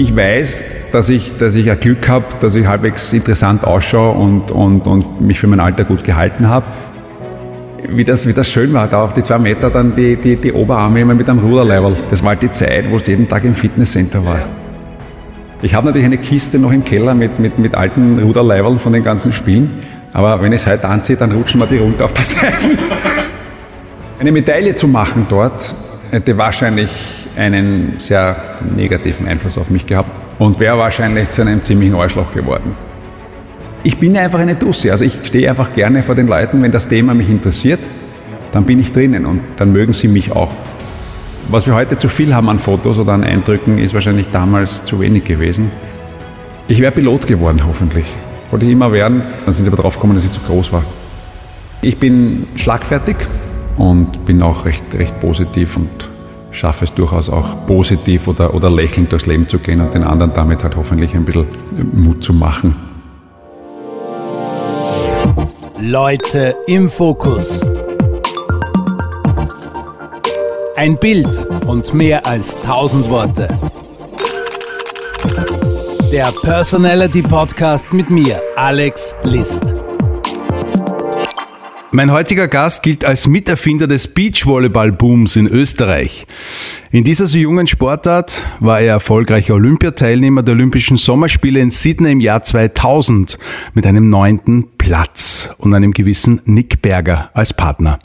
ich weiß, dass ich, dass ich ein Glück habe, dass ich halbwegs interessant ausschaue und, und, und mich für mein Alter gut gehalten habe. Wie das, wie das schön war, da auf die zwei Meter dann die, die, die Oberarme immer mit einem Ruderlevel. Das war halt die Zeit, wo du jeden Tag im Fitnesscenter warst. Ich habe natürlich eine Kiste noch im Keller mit, mit, mit alten Ruderleiberl von den ganzen Spielen. Aber wenn ich es heute anziehe, dann rutschen mir die runter auf der Seite. Eine Medaille zu machen dort hätte wahrscheinlich einen sehr negativen Einfluss auf mich gehabt und wäre wahrscheinlich zu einem ziemlichen Arschloch geworden. Ich bin einfach eine Dussi, also ich stehe einfach gerne vor den Leuten, wenn das Thema mich interessiert, dann bin ich drinnen und dann mögen sie mich auch. Was wir heute zu viel haben an Fotos oder an Eindrücken, ist wahrscheinlich damals zu wenig gewesen. Ich wäre Pilot geworden, hoffentlich. Wollte ich immer werden, dann sind sie aber drauf gekommen, dass ich zu groß war. Ich bin schlagfertig und bin auch recht, recht positiv und schaffe es durchaus auch positiv oder, oder lächelnd durchs Leben zu gehen und den anderen damit halt hoffentlich ein bisschen Mut zu machen. Leute im Fokus. Ein Bild und mehr als tausend Worte. Der Personality Podcast mit mir, Alex List. Mein heutiger Gast gilt als Miterfinder des Beachvolleyball-Booms in Österreich. In dieser so jungen Sportart war er erfolgreicher Olympiateilnehmer der Olympischen Sommerspiele in Sydney im Jahr 2000 mit einem neunten Platz und einem gewissen Nick Berger als Partner.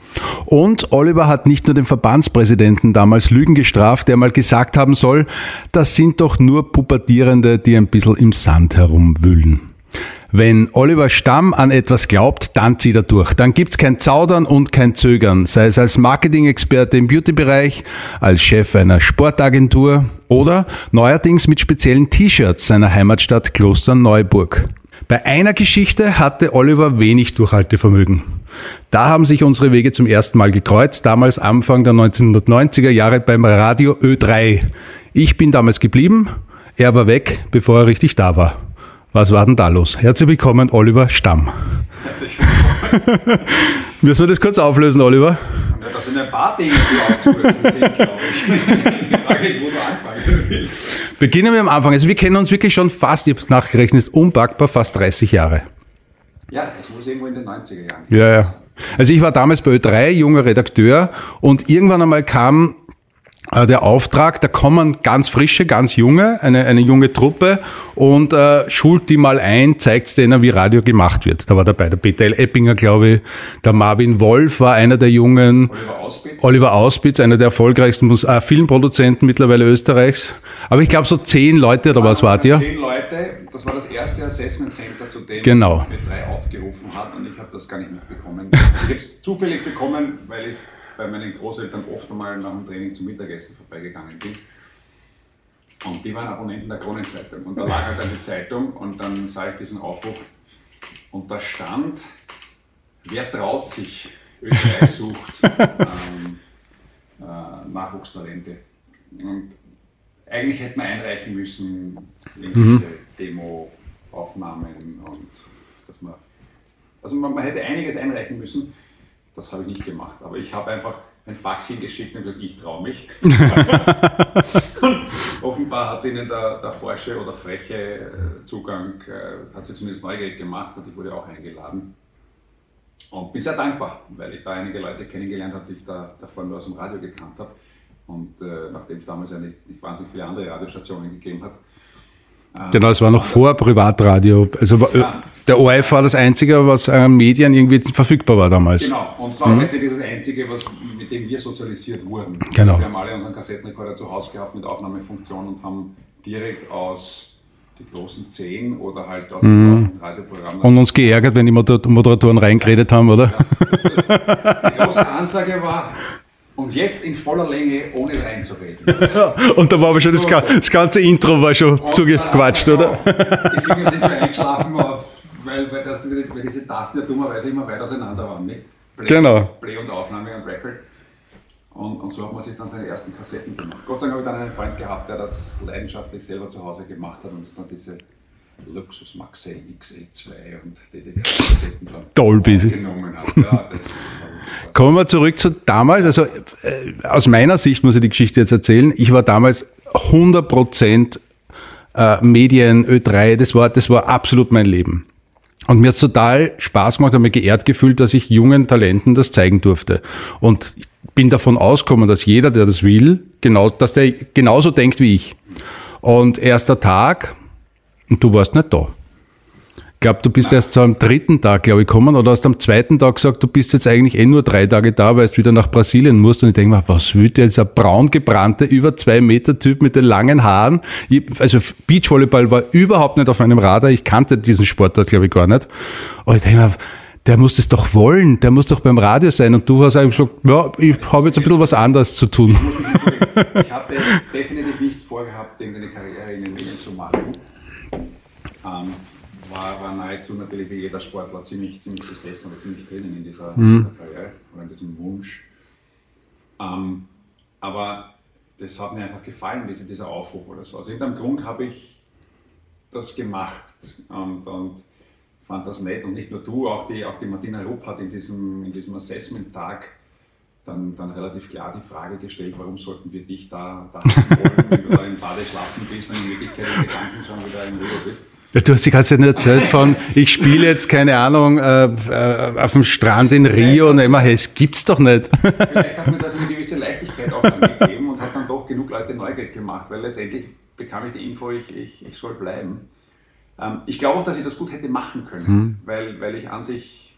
Und Oliver hat nicht nur den Verbandspräsidenten damals Lügen gestraft, der mal gesagt haben soll, das sind doch nur Pubertierende, die ein bisschen im Sand herumwühlen. Wenn Oliver Stamm an etwas glaubt, dann zieht er durch. Dann gibt's kein Zaudern und kein Zögern, sei es als Marketing-Experte im Beauty-Bereich, als Chef einer Sportagentur oder neuerdings mit speziellen T-Shirts seiner Heimatstadt Klosterneuburg. Bei einer Geschichte hatte Oliver wenig Durchhaltevermögen. Da haben sich unsere Wege zum ersten Mal gekreuzt, damals Anfang der 1990er Jahre beim Radio Ö3. Ich bin damals geblieben, er war weg, bevor er richtig da war. Was war denn da los? Herzlich willkommen, Oliver Stamm. Herzlich willkommen. Müssen wir das kurz auflösen, Oliver? Ja, das sind ein paar Dinge, die aufzulösen sind, glaube ich. Die Frage ist, wo du anfangen willst. Beginnen wir am Anfang. Also wir kennen uns wirklich schon fast, ich habe es nachgerechnet, unpackbar fast 30 Jahre. Ja, es muss irgendwo in den 90er Jahren. Ja, ja. Also ich war damals bei Ö3, junger Redakteur und irgendwann einmal kam der Auftrag, da kommen ganz frische, ganz junge, eine, eine junge Truppe und äh, schult die mal ein, zeigt denen, wie Radio gemacht wird. Da war dabei der Peter L. Eppinger, glaube ich, der Marvin Wolf war einer der jungen, Oliver Auspitz, Oliver Auspitz einer der erfolgreichsten äh, Filmproduzenten mittlerweile Österreichs. Aber ich glaube so zehn Leute oder was wart ihr? Zehn Leute, das war das erste Assessment Center, zu dem genau. B3 aufgerufen hat und ich habe das gar nicht mitbekommen. Ich habe es zufällig bekommen, weil ich bei meinen Großeltern oft einmal nach dem Training zum Mittagessen vorbeigegangen bin. Und die waren Abonnenten der Kronenzeitung. Und da lag halt eine Zeitung und dann sah ich diesen Aufruf und da stand, wer traut sich, Österreich sucht ähm, äh, Nachwuchstalente. Und eigentlich hätte man einreichen müssen, irgendwelche mhm. Demo-Aufnahmen und dass man, also man, man hätte einiges einreichen müssen das habe ich nicht gemacht. Aber ich habe einfach ein Fax hingeschickt und gesagt, ich traue mich. offenbar hat ihnen der, der forsche oder freche äh, Zugang, äh, hat sie zumindest neugierig gemacht und ich wurde auch eingeladen. Und bin sehr dankbar, weil ich da einige Leute kennengelernt habe, die ich da davor nur aus dem Radio gekannt habe. Und äh, nachdem es damals ja nicht, nicht wahnsinnig viele andere Radiostationen gegeben hat, Genau, es war noch vor Privatradio. Also ja. der ORF war das Einzige, was an Medien irgendwie verfügbar war damals. Genau, und es war mhm. letztendlich das Einzige, was, mit dem wir sozialisiert wurden. Genau. Wir haben alle unseren Kassettenrekorder zu Hause gehabt mit Aufnahmefunktion und haben direkt aus die großen Zehn oder halt aus mhm. dem Radioprogramm. Und uns geärgert, wenn die Moderatoren reingeredet haben, oder? Ja, die große Ansage war, und jetzt in voller Länge, ohne reinzureden. und da war aber schon so, das, das, ganze Intro war schon zugequatscht, oder? Die Finger sind schon eingeschlafen, weil, weil, das, weil diese Tasten ja dummerweise immer weit auseinander waren, nicht? Play, genau. Play und Aufnahme und Record. Und, und, so hat man sich dann seine ersten Kassetten gemacht. Gott sei Dank habe ich dann einen Freund gehabt, der das leidenschaftlich selber zu Hause gemacht hat und das dann diese Luxus Maxell XE2 und DDK-Kassetten dann Dolby. genommen hat. Ja, das Kommen wir zurück zu damals. Also äh, aus meiner Sicht muss ich die Geschichte jetzt erzählen. Ich war damals 100 Prozent äh, Medien, Ö3, das war, das war absolut mein Leben. Und mir hat total Spaß gemacht, habe mich geehrt gefühlt, dass ich jungen Talenten das zeigen durfte. Und bin davon ausgekommen, dass jeder, der das will, genau, dass der genauso denkt wie ich. Und erster Tag, und du warst nicht da. Ich glaube, du bist erst so am dritten Tag, glaube ich, gekommen oder hast am zweiten Tag gesagt, du bist jetzt eigentlich eh nur drei Tage da, weil du wieder nach Brasilien musst. Und ich denke mir, was will der jetzt ein braun gebrannter, über zwei Meter Typ mit den langen Haaren? Ich, also Beachvolleyball war überhaupt nicht auf meinem Radar. Ich kannte diesen Sportart, glaube ich, gar nicht. Und ich denke mir, der muss das doch wollen, der muss doch beim Radio sein. Und du hast eigentlich gesagt, ja, ich habe jetzt ein bisschen was anderes zu tun. Ich hatte definitiv nicht vorgehabt, irgendeine Karriere in den Medien zu machen. Ähm, war, war nahezu natürlich wie jeder Sportler ziemlich, ziemlich besessen oder ziemlich drinnen in dieser, mhm. dieser Karriere oder in diesem Wunsch. Ähm, aber das hat mir einfach gefallen, diese, dieser Aufruf oder so. Aus irgendeinem Grund habe ich das gemacht und, und fand das nett. Und nicht nur du, auch die, auch die Martina Rupp hat in diesem, in diesem Assessment-Tag dann, dann relativ klar die Frage gestellt, warum sollten wir dich da, da haben wollen, wenn du da im Badeschlafen bist und in Wirklichkeit in Gedanken schon wieder im Rio bist. Ja, du hast die ganze Zeit nur erzählt von, ich spiele jetzt, keine Ahnung, äh, äh, auf dem Strand in Rio und immer, hey, es gibt's doch nicht. Vielleicht hat mir das eine gewisse Leichtigkeit auch gegeben und hat dann doch genug Leute neugierig gemacht, weil letztendlich bekam ich die Info, ich, ich, ich soll bleiben. Ähm, ich glaube auch, dass ich das gut hätte machen können, mhm. weil, weil ich an sich,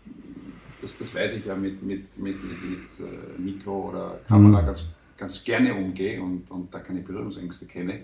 das, das weiß ich ja, mit, mit, mit, mit, mit äh, Mikro oder Kamera mhm. ganz, ganz gerne umgehe und, und da keine Berührungsängste kenne.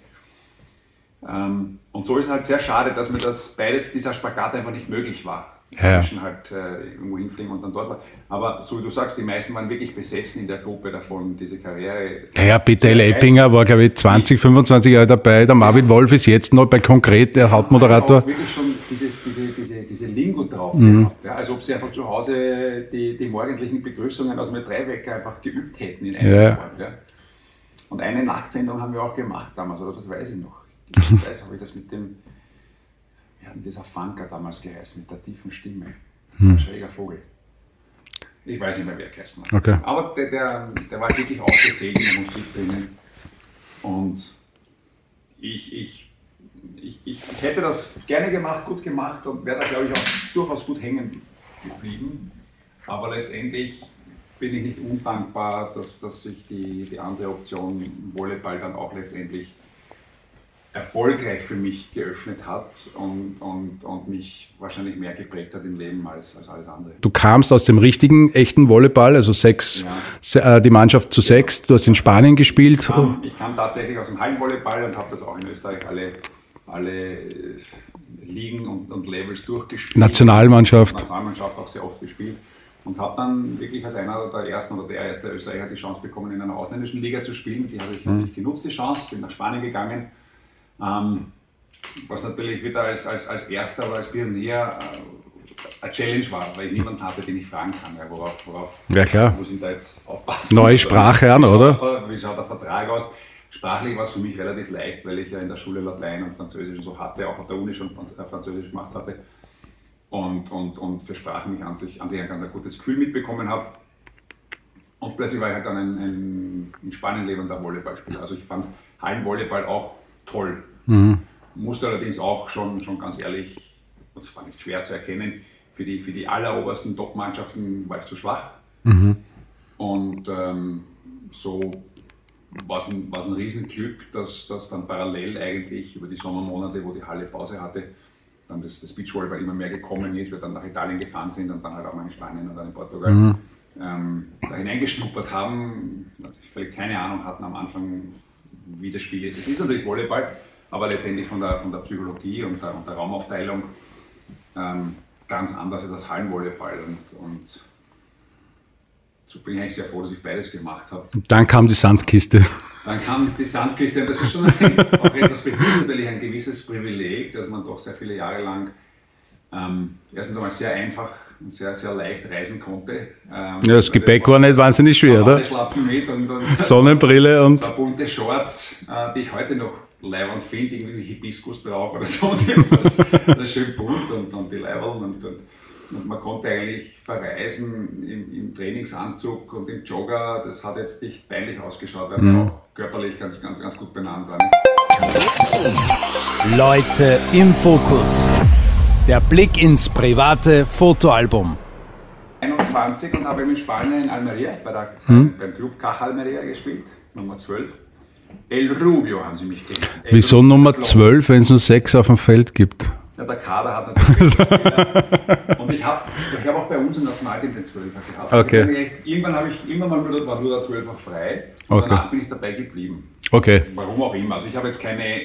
Ähm, und so ist es halt sehr schade, dass mir das beides, dieser Spagat einfach nicht möglich war ja. zwischen halt äh, irgendwo hinfliegen und dann dort war. Aber so wie du sagst, die meisten waren wirklich besessen in der Gruppe davon, diese Karriere. Ja, ja Peter L. Eppinger war, glaube ich, 20, 25 Jahre dabei. Der Marvin Wolf ist jetzt noch bei Konkret, der Hauptmoderator. Auch wirklich schon dieses, diese, diese, diese Lingo drauf mhm. gehabt. Ja, als ob sie einfach zu Hause die, die morgendlichen Begrüßungen aus dem Dreiwecker einfach geübt hätten in einem ja. Form. Ja. Und eine Nachtsendung haben wir auch gemacht damals, oder das weiß ich noch. Ich weiß, habe ich das mit dem wie hat dieser Funker damals geheißen, mit der tiefen Stimme. Hm. Ein schräger Vogel. Ich weiß nicht mehr, wer geheißen hat. Okay. Aber der, der, der war wirklich aufgesehen in der Musik drinnen. Und ich, ich, ich, ich, hätte das gerne gemacht, gut gemacht und wäre da, glaube ich, auch durchaus gut hängen geblieben. Aber letztendlich bin ich nicht undankbar, dass, dass sich die, die andere Option Volleyball dann auch letztendlich erfolgreich für mich geöffnet hat und, und, und mich wahrscheinlich mehr geprägt hat im Leben als, als alles andere. Du kamst aus dem richtigen, echten Volleyball, also sechs, ja. Äh, die Mannschaft zu sechs, du hast in Spanien gespielt. Ich kam, ich kam tatsächlich aus dem Hallenvolleyball und habe das auch in Österreich alle, alle äh, Ligen und, und Levels durchgespielt. Nationalmannschaft. Nationalmannschaft auch sehr oft gespielt und habe dann wirklich als einer der ersten oder der erste Österreicher die Chance bekommen, in einer ausländischen Liga zu spielen. Die habe ich mhm. nicht genutzt, die Chance, bin nach Spanien gegangen ähm, was natürlich wieder als, als, als Erster oder als Pionier äh, eine Challenge war, weil ich niemanden hatte, den ich fragen kann, ja, worauf, worauf ja, klar. muss ich da jetzt aufpassen. Neue Sprache an, oder? wie schaut der Vertrag aus? Sprachlich war es für mich relativ leicht, weil ich ja in der Schule Latein und Französisch und so hatte, auch auf der Uni schon äh, Französisch gemacht hatte und, und, und für Sprachen mich an sich, an sich ein ganz gutes Gefühl mitbekommen habe. Und plötzlich war ich halt dann ein, ein in Spanien lebender Volleyballspieler. Also ich fand Hallenvolleyball auch toll. Mhm. Musste allerdings auch schon, schon ganz ehrlich, das war nicht schwer zu erkennen, für die, für die allerobersten Top-Mannschaften war ich zu schwach. Mhm. Und ähm, so war es ein, ein Riesenglück, dass, dass dann parallel eigentlich über die Sommermonate, wo die Halle Pause hatte, dann das, das Beachvolleyball immer mehr gekommen ist, wir dann nach Italien gefahren sind und dann halt auch mal in Spanien und dann in Portugal mhm. ähm, da hineingeschnuppert haben, völlig keine Ahnung hatten am Anfang, wie das Spiel ist. Es ist natürlich Volleyball, aber letztendlich von der, von der Psychologie und der, und der Raumaufteilung ähm, ganz anders als das Hallenvolleyball. Und, und so bin ich eigentlich sehr froh, dass ich beides gemacht habe. Und dann kam die Sandkiste. Dann kam die Sandkiste und das ist schon ein, auch etwas natürlich ein gewisses Privileg, dass man doch sehr viele Jahre lang ähm, erstens einmal sehr einfach sehr, sehr leicht reisen konnte. Ähm, ja, das Gepäck war nicht wahnsinnig schwer, oder? Mit und, und Sonnenbrille und. Zwei bunte Shorts, äh, die ich heute noch Leibwand finde, irgendwie Hibiskus drauf oder sonst irgendwas. das ist schön bunt und, und die Leibwand und, und, und, man konnte eigentlich verreisen im, im, Trainingsanzug und im Jogger. Das hat jetzt nicht peinlich ausgeschaut, weil mhm. wir auch körperlich ganz, ganz, ganz gut benannt waren. Leute im Fokus. Der Blick ins private Fotoalbum. 21 und habe in Spanien in Almeria bei der, hm? beim Club Caj Almeria gespielt, Nummer 12. El Rubio haben sie mich genannt. Wieso Rubio Nummer 12, wenn es nur sechs auf dem Feld gibt? Ja, der Kader hat natürlich. und ich habe ich hab auch bei uns im Nationalteam den 12er gehabt. Okay. Irgendwann habe ich immer mal nur, war nur der 12er frei und okay. danach bin ich dabei geblieben. Okay. Warum auch immer. Also ich habe jetzt keine,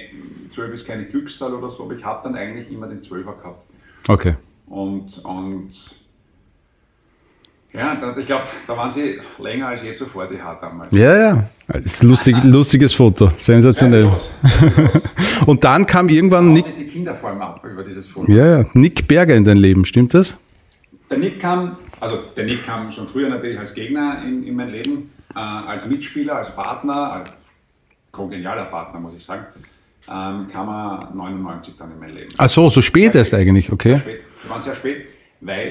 12 ist keine Glückszahl oder so, aber ich habe dann eigentlich immer den 12er gehabt. Okay. Und, und ja, ich glaube, da waren sie länger als je zuvor, die Hart damals. Ja, ja. Das ist ein lustig, lustiges Foto. Sensationell. Los, los. Und dann kam irgendwann Nick. die Kinder vor allem ab über dieses Foto. Ja, ja. Nick Berger in dein Leben, stimmt das? Der Nick kam, also der Nick kam schon früher natürlich als Gegner in, in mein Leben, äh, als Mitspieler, als Partner, als kongenialer Partner, muss ich sagen. Ähm, kam er 99 dann in mein Leben. Ach so, so spät erst eigentlich, okay. Sehr spät. Wir waren sehr spät, weil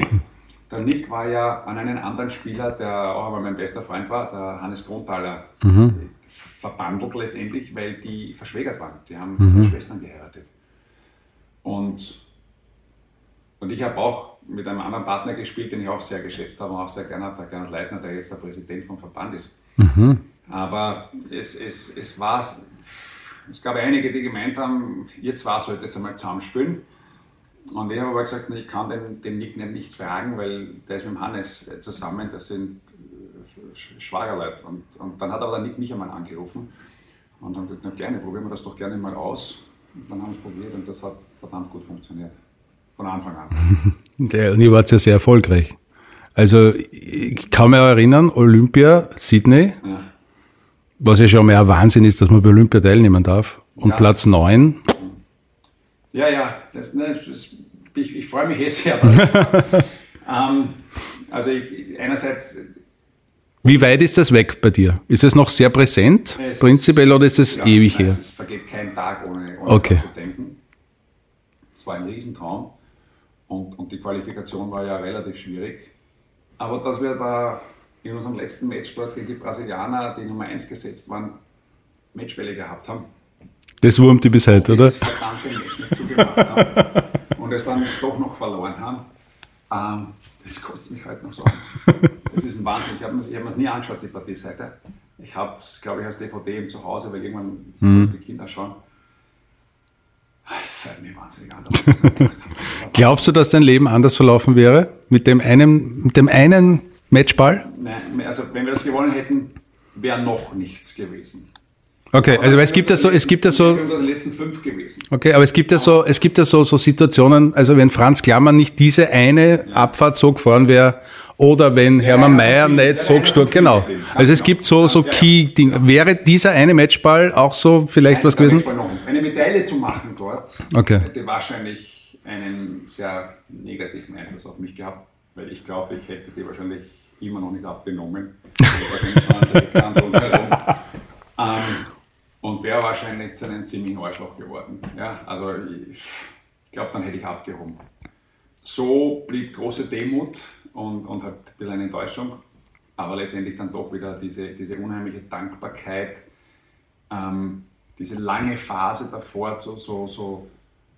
der Nick war ja an einen anderen Spieler, der auch einmal mein bester Freund war, der Hannes Grundthaler, mhm. verbandelt letztendlich, weil die verschwägert waren. Die haben mhm. zwei Schwestern geheiratet. Und, und ich habe auch mit einem anderen Partner gespielt, den ich auch sehr geschätzt habe und auch sehr gerne habe, der Gernot Leitner, der jetzt der Präsident vom Verband ist. Mhm. Aber es, es, es war, es gab einige, die gemeint haben, ihr zwei solltet jetzt einmal zusammenspielen. Und ich habe aber gesagt, ich kann den, den Nickname nicht fragen, weil der ist mit dem Hannes äh, zusammen, das sind äh, Schwagerleute. Und, und dann hat aber der Nick mich einmal angerufen und dann gesagt, na gerne, probieren wir das doch gerne mal aus. Und dann haben wir es probiert und das hat verdammt gut funktioniert. Von Anfang an. Der, und ihr wart ja sehr erfolgreich. Also ich kann mich erinnern, Olympia, Sydney, ja. Was ja schon ein Wahnsinn ist, dass man bei Olympia teilnehmen darf. Und ja, Platz 9 ja, ja, das, ne, das, ich, ich freue mich eh sehr. ähm, also ich, einerseits. Wie weit ist das weg bei dir? Ist es noch sehr präsent, es prinzipiell, ist, oder ist es ja, ewig her? Es vergeht kein Tag, ohne, ohne okay. zu denken. Es war ein Riesentraum und, und die Qualifikation war ja relativ schwierig. Aber dass wir da in unserem letzten Matchsport gegen die Brasilianer, die Nummer 1 gesetzt waren, Matchwelle gehabt haben, das wurmt die bis heute, oder? verdammte Match nicht zugemacht haben und es dann doch noch verloren haben. Ähm, das kotzt mich heute noch so an. Das ist ein Wahnsinn. Ich habe mir es nie angeschaut, die Partieseite. Ich habe es, glaube ich, als DVD im Zuhause, weil irgendwann mhm. die Kinder schauen. Das fällt mir wahnsinnig an. Glaubst du, dass dein Leben anders verlaufen wäre? Mit dem einen, mit dem einen Matchball? Nein, also wenn wir das gewonnen hätten, wäre noch nichts gewesen. Okay, also es gibt ja so, es gibt ja so. Okay, aber es gibt ja so, es gibt ja so, so Situationen, also wenn Franz Klammer nicht diese eine Abfahrt so gefahren wäre, oder wenn Hermann Mayer nicht so gestorben, genau. Also es gibt so, so Key-Dinge. Wäre dieser eine Matchball auch so vielleicht was gewesen? Eine Medaille zu machen dort, okay. hätte wahrscheinlich einen sehr negativen Einfluss auf mich gehabt, weil ich glaube, ich hätte die wahrscheinlich immer noch nicht abgenommen. wahrscheinlich ähm, und wäre wahrscheinlich zu einem ziemlichen Arschloch geworden. Ja, also ich glaube, dann hätte ich abgehoben. So blieb große Demut und, und halt ein bisschen eine Enttäuschung, aber letztendlich dann doch wieder diese, diese unheimliche Dankbarkeit, ähm, diese lange Phase davor so, so, so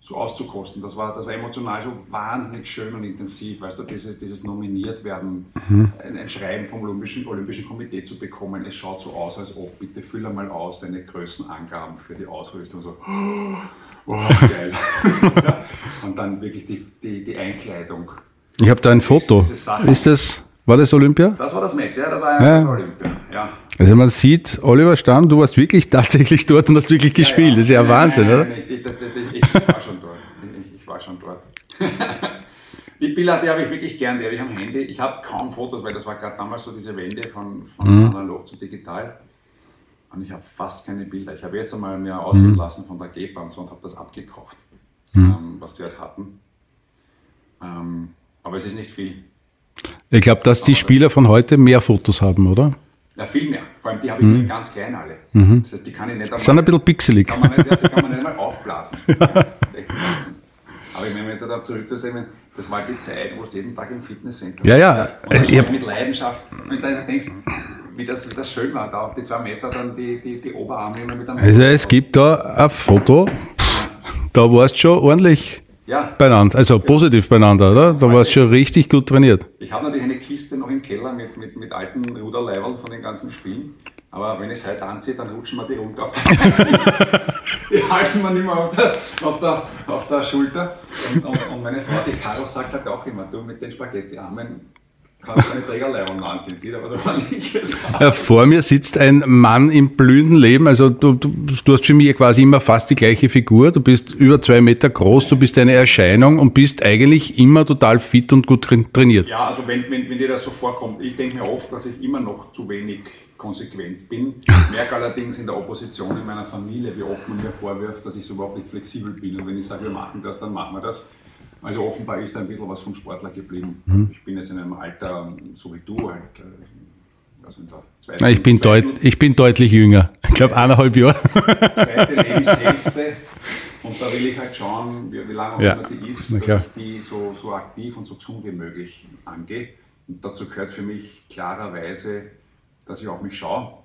so auszukosten. Das war, das war emotional so wahnsinnig schön und intensiv, weißt du, diese, dieses nominiert werden, mhm. ein, ein, Schreiben vom Olympischen, Olympischen Komitee zu bekommen. Es schaut so aus, als ob, bitte füll einmal aus deine Größenangaben für die Ausrüstung. So, oh, geil. ja. Und dann wirklich die, die, die Einkleidung. Ich habe da ein Foto. Ist das, war das Olympia? Das war das Match, ja, das war ja. Olympia. Ja. Also man sieht, Oliver Stamm, du warst wirklich tatsächlich dort und hast wirklich gespielt. Ja, ja. Das ist ja nein, Wahnsinn, nein, oder? Nein, ich, das, das, ich, war schon dort. Ich, ich war schon dort. die Bilder, die habe ich wirklich gern, die habe ich am Handy. Ich habe kaum Fotos, weil das war gerade damals so diese Wende von, von mhm. analog zu digital. Und ich habe fast keine Bilder. Ich habe jetzt einmal mir aussehen mhm. lassen von der Geber und so und habe das abgekauft, mhm. ähm, was die halt hatten. Ähm, aber es ist nicht viel. Ich glaube, dass die Spieler von heute mehr Fotos haben, oder? Ja, viel mehr. Vor allem die habe ich mhm. ganz klein alle. Mhm. Das heißt, die kann ich nicht einmal, Sind ein bisschen pixelig. Kann man nicht, die kann man nicht einmal aufblasen. ja. Aber wenn man jetzt da zurückzunehmen, das war die Zeit, wo du jeden Tag im Fitnesscenter Ja, ja. Und das Ich mit Leidenschaft. Wenn du einfach denkst, wie das, wie das schön war, da auf die zwei Meter dann die, die, die Oberarme immer mit einem Also es gibt da ein Foto, da warst du schon ordentlich Ja, beieinander, also positiv beieinander, oder? Da warst du schon richtig gut trainiert. ich habe natürlich eine Kiste noch im Keller mit, mit, mit alten Ruderleibern von den ganzen Spielen. Aber wenn ich es heute anziehe, dann rutschen mir die runter auf Seite. die halten mir nicht mehr auf der, auf der, auf der Schulter. Und, und, und meine Frau, die Caro, sagt halt auch immer, du mit den Spaghetti-Armen kannst du eine Trägerleibern anziehen. Sieht aber so. Ja, vor mir sitzt ein Mann im blühenden Leben. Also du, du, du hast für mich quasi immer fast die gleiche Figur. Du bist über zwei Meter groß, du bist eine Erscheinung und bist eigentlich immer total fit und gut train- trainiert. Ja, also wenn, wenn, wenn dir das so vorkommt, ich denke mir oft, dass ich immer noch zu wenig konsequent bin. Merke allerdings in der Opposition in meiner Familie, wie oft man mir vorwirft, dass ich so überhaupt nicht flexibel bin. Und wenn ich sage, wir machen das, dann machen wir das. Also offenbar ist da ein bisschen was vom Sportler geblieben. Ich bin jetzt in einem Alter, so wie du, halt, also in der zweiten, Ich bin, deut, ich bin deutlich jünger. Ich glaube eineinhalb Jahre. zweite Lebenshälfte. Und da will ich halt schauen, wie, wie lange Ja, die ist, dass ich die so, so aktiv und so gesund wie möglich angehe. Und dazu gehört für mich klarerweise, dass ich auf mich schaue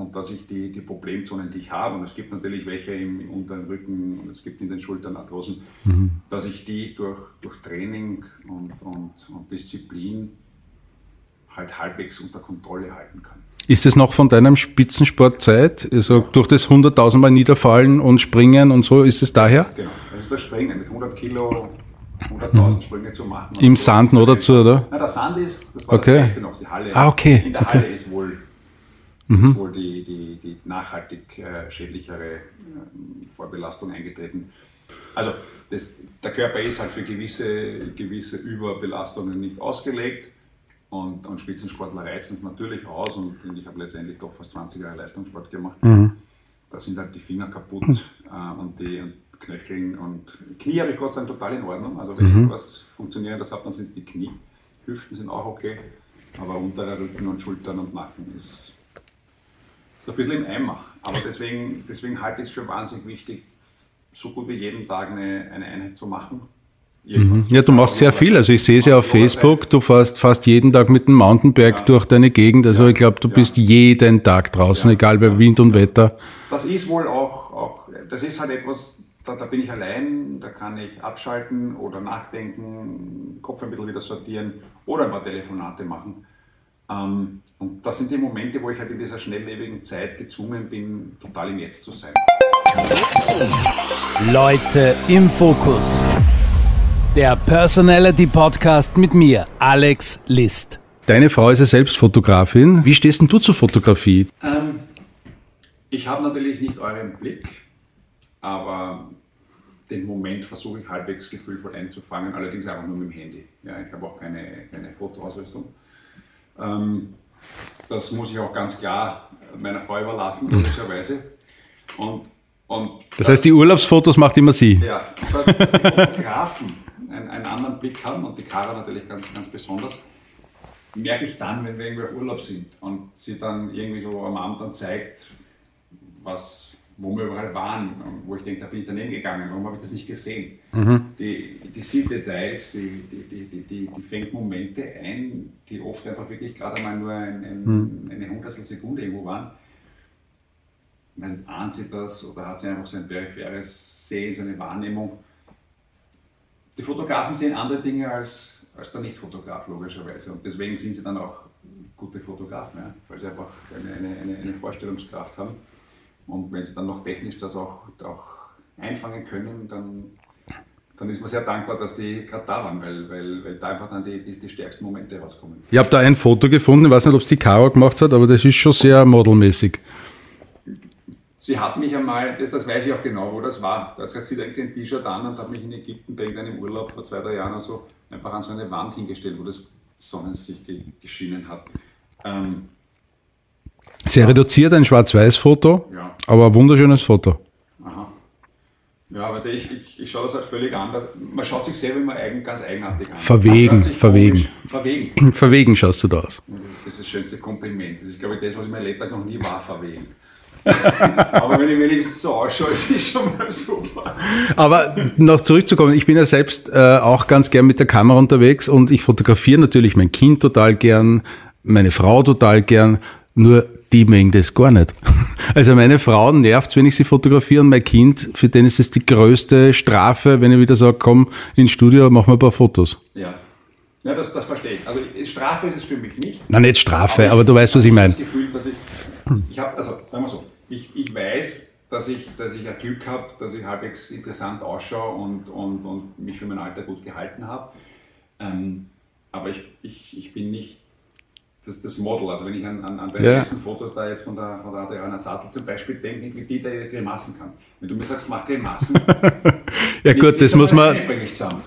und dass ich die, die Problemzonen, die ich habe, und es gibt natürlich welche im, im unteren Rücken und es gibt in den Schultern, Arthrosen, Mhm. dass ich die durch, durch Training und, und, und Disziplin halt halbwegs unter Kontrolle halten kann. Ist es noch von deinem Spitzensportzeit? Also durch das 100.000 Mal niederfallen und springen und so, ist es daher? Genau, das ist das Springen, mit 100 Kilo 100.000 Sprünge zu machen. Mhm. Im Sand nur dazu, oder? Na, der Sand ist, das war Okay. das Beste noch, die Halle. Ah, okay, In der okay. Mhm. Halle ist wohl, ist wohl die, die, die nachhaltig äh, schädlichere ähm, Vorbelastung eingetreten. Also das, der Körper ist halt für gewisse, gewisse Überbelastungen nicht ausgelegt. Und, und Spitzensportler reizen es natürlich aus. Und, ich habe letztendlich doch fast 20 Jahre Leistungssport gemacht. Da sind halt die Finger kaputt äh, und die und Knöcheln und Knie habe ich Gott sei Dank total in Ordnung. Also wenn irgendwas funktionierendes habe, dann sind es die Knie. Hüften sind auch okay. Aber unterer Rücken und Schultern und Nacken ist, ist ein bisschen im Eimer. Aber deswegen, deswegen halte ich es für wahnsinnig wichtig, so gut wie jeden Tag eine, eine Einheit zu machen. Irgendwas. Ja, du machst sehr viel. Also ich sehe es ja auf Facebook, du fährst fast jeden Tag mit dem Mountainbike durch deine Gegend. Also ich glaube, du Ja. bist jeden Tag draußen, Ja. egal bei Wind und Wetter. Das ist wohl auch, auch das ist halt etwas, da, da bin ich allein, da kann ich abschalten oder nachdenken, Kopf ein bisschen wieder sortieren oder ein paar Telefonate machen. Ähm, und das sind die Momente, wo ich halt in dieser schnelllebigen Zeit gezwungen bin, total im Jetzt zu sein. Leute im Fokus. Der Personality Podcast mit mir, Alex List. Deine Frau ist ja selbst Fotografin. Wie stehst denn du zur Fotografie? Ähm, ich habe natürlich nicht euren Blick, aber den Moment versuche ich halbwegs gefühlvoll einzufangen, allerdings einfach nur mit dem Handy. Ja, ich habe auch keine, keine Fotoausrüstung. Ähm, das muss ich auch ganz klar meiner Frau überlassen, logischerweise. Und, und Das heißt, die Urlaubsfotos macht immer sie. ja, dass, dass die Fotografen einen, einen anderen Blick haben und die Kara natürlich ganz, ganz besonders, merke ich dann, wenn wir irgendwie auf Urlaub sind und sie dann irgendwie so am Abend dann zeigt, was, wo wir überall waren, und wo ich denke, da bin ich daneben gegangen, warum habe ich das nicht gesehen? Die, die sieht Details, die, die, die, die, fängt Momente ein, die oft einfach wirklich gerade einmal nur ein, ein, eine Hundertstel Sekunde irgendwo waren. Dann ahnt sie das oder hat sie einfach so ein peripheres Sehen, so eine Wahrnehmung. Die Fotografen sehen andere Dinge als, als der Nicht-Fotograf, logischerweise. Und deswegen sind sie dann auch gute Fotografen, ja? weil sie einfach eine, eine, eine, eine Vorstellungskraft haben. Und wenn sie dann noch technisch das auch, auch einfangen können, dann, dann ist man sehr dankbar, dass die gerade da waren, weil, weil, weil da einfach dann die, die, die stärksten Momente rauskommen. Ich habe da ein Foto gefunden, ich weiß nicht, ob es die Caro gemacht hat, aber das ist schon sehr modelmäßig. Sie hat mich einmal, das, das weiß ich auch genau, wo das war. Da hat sie irgendwie ein T-Shirt an und hat mich in Ägypten bei irgendeinem Urlaub vor zwei, drei Jahren oder so einfach an so eine Wand hingestellt, wo das Sonnenlicht ge geschienen hat. Ähm, Sehr reduziert, ein Schwarz-Weiß-Foto, ja, aber ein wunderschönes Foto. Ja, aber ich, ich, ich schaue das halt völlig anders. Man schaut sich selber immer eigen, ganz eigenartig an. Verwegen, verwegen. komisch- Verwegen. Verwegen schaust du da aus. Das ist das schönste Kompliment. Das ist, glaube ich, das, was ich mein Lebtag noch nie war, verwegen. Aber wenn ich wenigstens so ausschaue, ist schon mal super. Aber noch zurückzukommen, ich bin ja selbst äh, auch ganz gern mit der Kamera unterwegs und ich fotografiere natürlich mein Kind total gern, meine Frau total gern, nur die mögen das gar nicht. Also meine Frau nervt wenn ich sie fotografiere und mein Kind, für den ist es die größte Strafe, wenn ich wieder sage, komm ins Studio, mach mal ein paar Fotos. Ja. Ja, das, das verstehe ich. Also Strafe ist es für mich nicht. Na, nicht Strafe, aber, aber du weißt, was ich meine. Das Gefühl, dass ich, ich habe, also sagen wir so, ich, ich weiß, dass ich, dass ich ein Glück habe, dass ich halbwegs interessant ausschaue und, und, und mich für mein Alter gut gehalten habe. Ähm, aber ich, ich, ich bin nicht das, das Model. Also wenn ich an, an, an deine ja. letzten Fotos da jetzt von der, von der Adriana Zartl zum Beispiel denke, wie die da Grimassen kann. Wenn du mir sagst, mach Grimassen. ja gut, das muss man...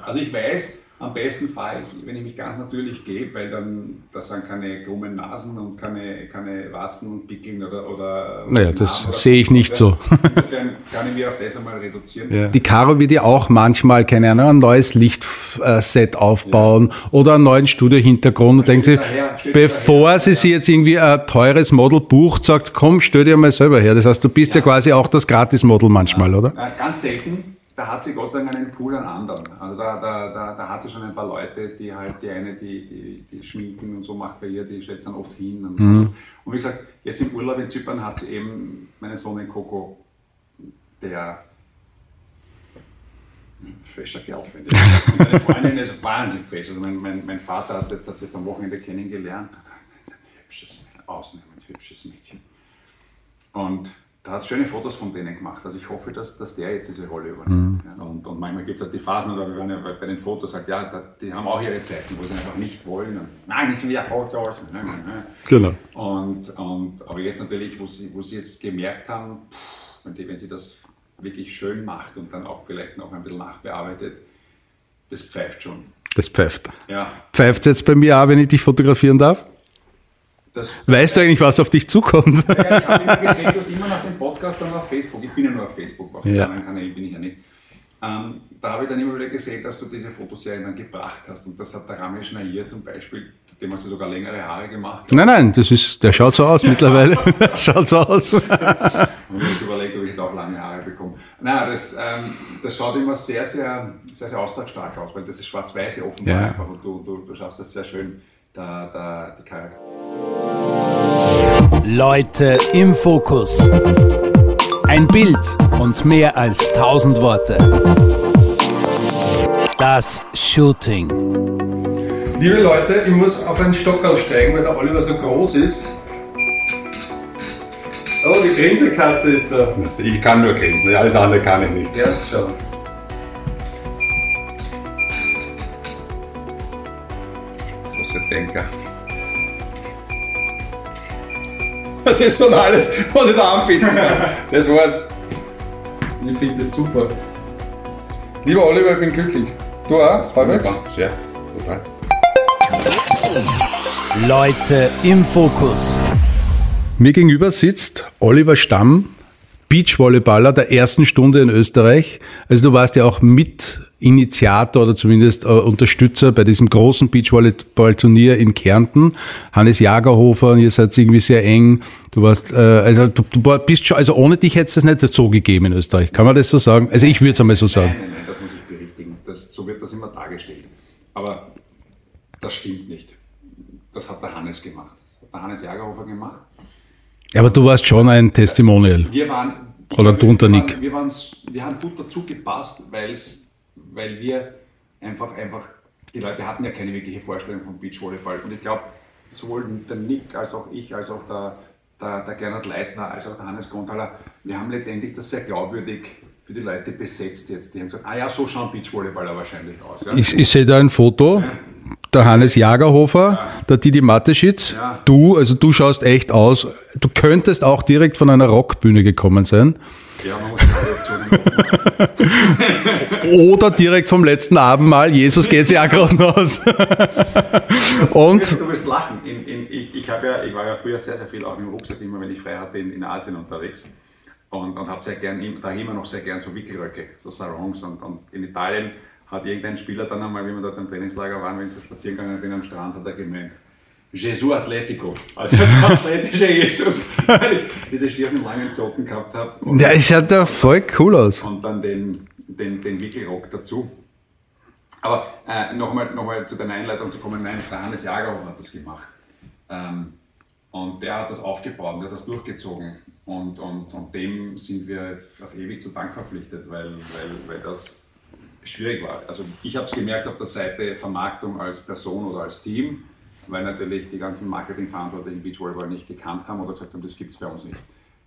Also ich weiß, am besten fahre ich, wenn ich mich ganz natürlich gebe, weil dann da sind keine krummen Nasen und keine, keine Warzen und Pickeln oder. oder naja, das sehe ich nicht so. Insofern kann ich mir auf das einmal reduzieren. Ja. Die Caro wird ja auch manchmal, keine Ahnung, ein neues Lichtset aufbauen ja. oder einen neuen Studiohintergrund und denkt sie, bevor sie sich jetzt irgendwie ein teures Model bucht, sagt, komm, stell dir mal selber her. Das heißt, du bist ja, ja quasi auch das Gratis-Model manchmal, oder? Ganz selten da hat sie Gott sei Dank einen Pool an anderen. Also da, da, da, da hat sie schon ein paar Leute, die halt die eine, die, die, die schminken und so macht bei ihr, die stellt dann oft hin. Und, mhm. und wie gesagt, jetzt im Urlaub in Zypern hat sie eben meinen Sohn in Coco, der fescher Kerl, finde ich. Meine Freundin ist wahnsinnig fest. Also mein, mein, mein Vater hat jetzt, hat jetzt am Wochenende kennengelernt. Ein hübsches, ausnehmend hübsches Mädchen. Und da hat schöne Fotos von denen gemacht. Also ich hoffe, dass, dass der jetzt diese Rolle übernimmt. Mhm. Ja, und, und, manchmal gibt es halt die Phasen, oder wir waren ja bei, den Fotos halt, ja, da, die haben auch ihre Zeiten, wo sie einfach nicht wollen. Und, Nein, nicht wieder Fotos. Genau. Und, und, aber jetzt natürlich, wo sie, wo sie jetzt gemerkt haben, pff, wenn, die, wenn sie das wirklich schön macht und dann auch vielleicht noch ein bisschen nachbearbeitet, das pfeift schon. Das pfeift. Ja. Pfeift jetzt bei mir auch, wenn ich dich fotografieren darf? Das, weißt du eigentlich, was auf dich zukommt? Ja, ich habe immer gesehen, du hast immer nach dem Podcast dann auf Facebook, ich bin ja nur auf Facebook, auf ja. anderen Kanälen bin ich ja nicht. Ähm, da habe ich dann immer wieder gesehen, dass du diese Fotoserien dann gebracht hast. Und das hat der Ramesh Nair zum Beispiel, dem hast du sogar längere Haare gemacht. Nein, nein, das ist, der schaut so aus mittlerweile. schaut so aus. und ich habe überlegt, ob ich jetzt auch lange Haare bekomme. Nein, das, ähm, das schaut immer sehr, sehr, sehr, sehr ausdrucksstark aus, weil das ist schwarz-weiße offenbar ja. einfach und du, du, du schaffst das sehr schön, da, da, die Charaktere. Leute im Fokus. Ein Bild und mehr als tausend Worte. Das Shooting. Liebe Leute, ich muss auf einen Stock aussteigen, weil der Oliver so groß ist. Oh, die Grinsekatze ist da. Ich kann nur grinsen, alles andere kann ich nicht. Ja, schau. Großer Denker. Das ist schon alles, was ich da anbieten kann. Das war's. Ich finde das super. Lieber Oliver, ich bin glücklich. Du auch, halbwegs? Ja, sehr, total. Leute im Fokus. Mir gegenüber sitzt Oliver Stamm, Beachvolleyballer der ersten Stunde in Österreich. Also du warst ja auch mit Initiator oder zumindest äh, Unterstützer bei diesem großen Beachvolleyball-Turnier in Kärnten. Hannes Jagerhofer und ihr seid irgendwie sehr eng. Du warst, äh, also du, du bist schon, also ohne dich hätte es das nicht so gegeben in Österreich. Kann man das so sagen? Also ich würde es einmal so sagen. Nein, nein, nein, das muss ich berichtigen. Das, so wird das immer dargestellt. Aber das stimmt nicht. Das hat der Hannes gemacht. Das hat der Hannes Jagerhofer gemacht. Ja, aber du warst schon ein Testimonial. Wir waren, oder du und der Nick. Wir, waren, wir haben gut dazu gepasst, weil es weil wir einfach, einfach, die Leute hatten ja keine wirkliche Vorstellung vom Beachvolleyball. Und ich glaube, sowohl der Nick als auch ich, als auch der, der, der Gernot Leitner, als auch der Hannes Grundhaler, wir haben letztendlich das sehr glaubwürdig für die Leute besetzt jetzt. Die haben gesagt, ah ja, so schauen Beachvolleyballer wahrscheinlich aus. Ja? Ich, ich sehe da ein Foto. Ja. Der Hannes Jagerhofer, ja. der Didi Mateschitz, du, also du schaust echt aus. Du könntest auch direkt von einer Rockbühne gekommen sein. Ja, man muss Oder direkt vom letzten Abendmahl, Jesus geht ja gerade aus. Und du wirst lachen. In, in, ich, ich, ja, ich war ja früher sehr, sehr viel auch im Rucksack, immer wenn ich frei hatte, in, in Asien unterwegs. Und, und habe sehr gern, da immer noch sehr gern so Wickelröcke, so Sarongs. Und, und in Italien hat irgendein Spieler dann einmal, wie wir dort im Trainingslager waren, wenn sie so spazieren gegangen sind am Strand, hat er gemeint, Jesus Atletico, also der athletische Jesus, weil ich diese schiefen langen Zocken gehabt habe. Ja, es schaut da voll cool aus. Und dann den, den, den Wickelrock dazu. Aber äh, nochmal noch mal zu deiner Einleitung zu kommen, nein, der Hannes Jagerhoff hat das gemacht. Ähm, und der hat das aufgebaut, der hat das durchgezogen. Und, und, und dem sind wir auf ewig zu Dank verpflichtet, weil, weil, weil das schwierig war. Also ich habe es gemerkt auf der Seite Vermarktung als Person oder als Team weil natürlich die ganzen Marketingverantwortlichen Beachvolleyball nicht gekannt haben oder gesagt haben, das gibt es bei uns nicht.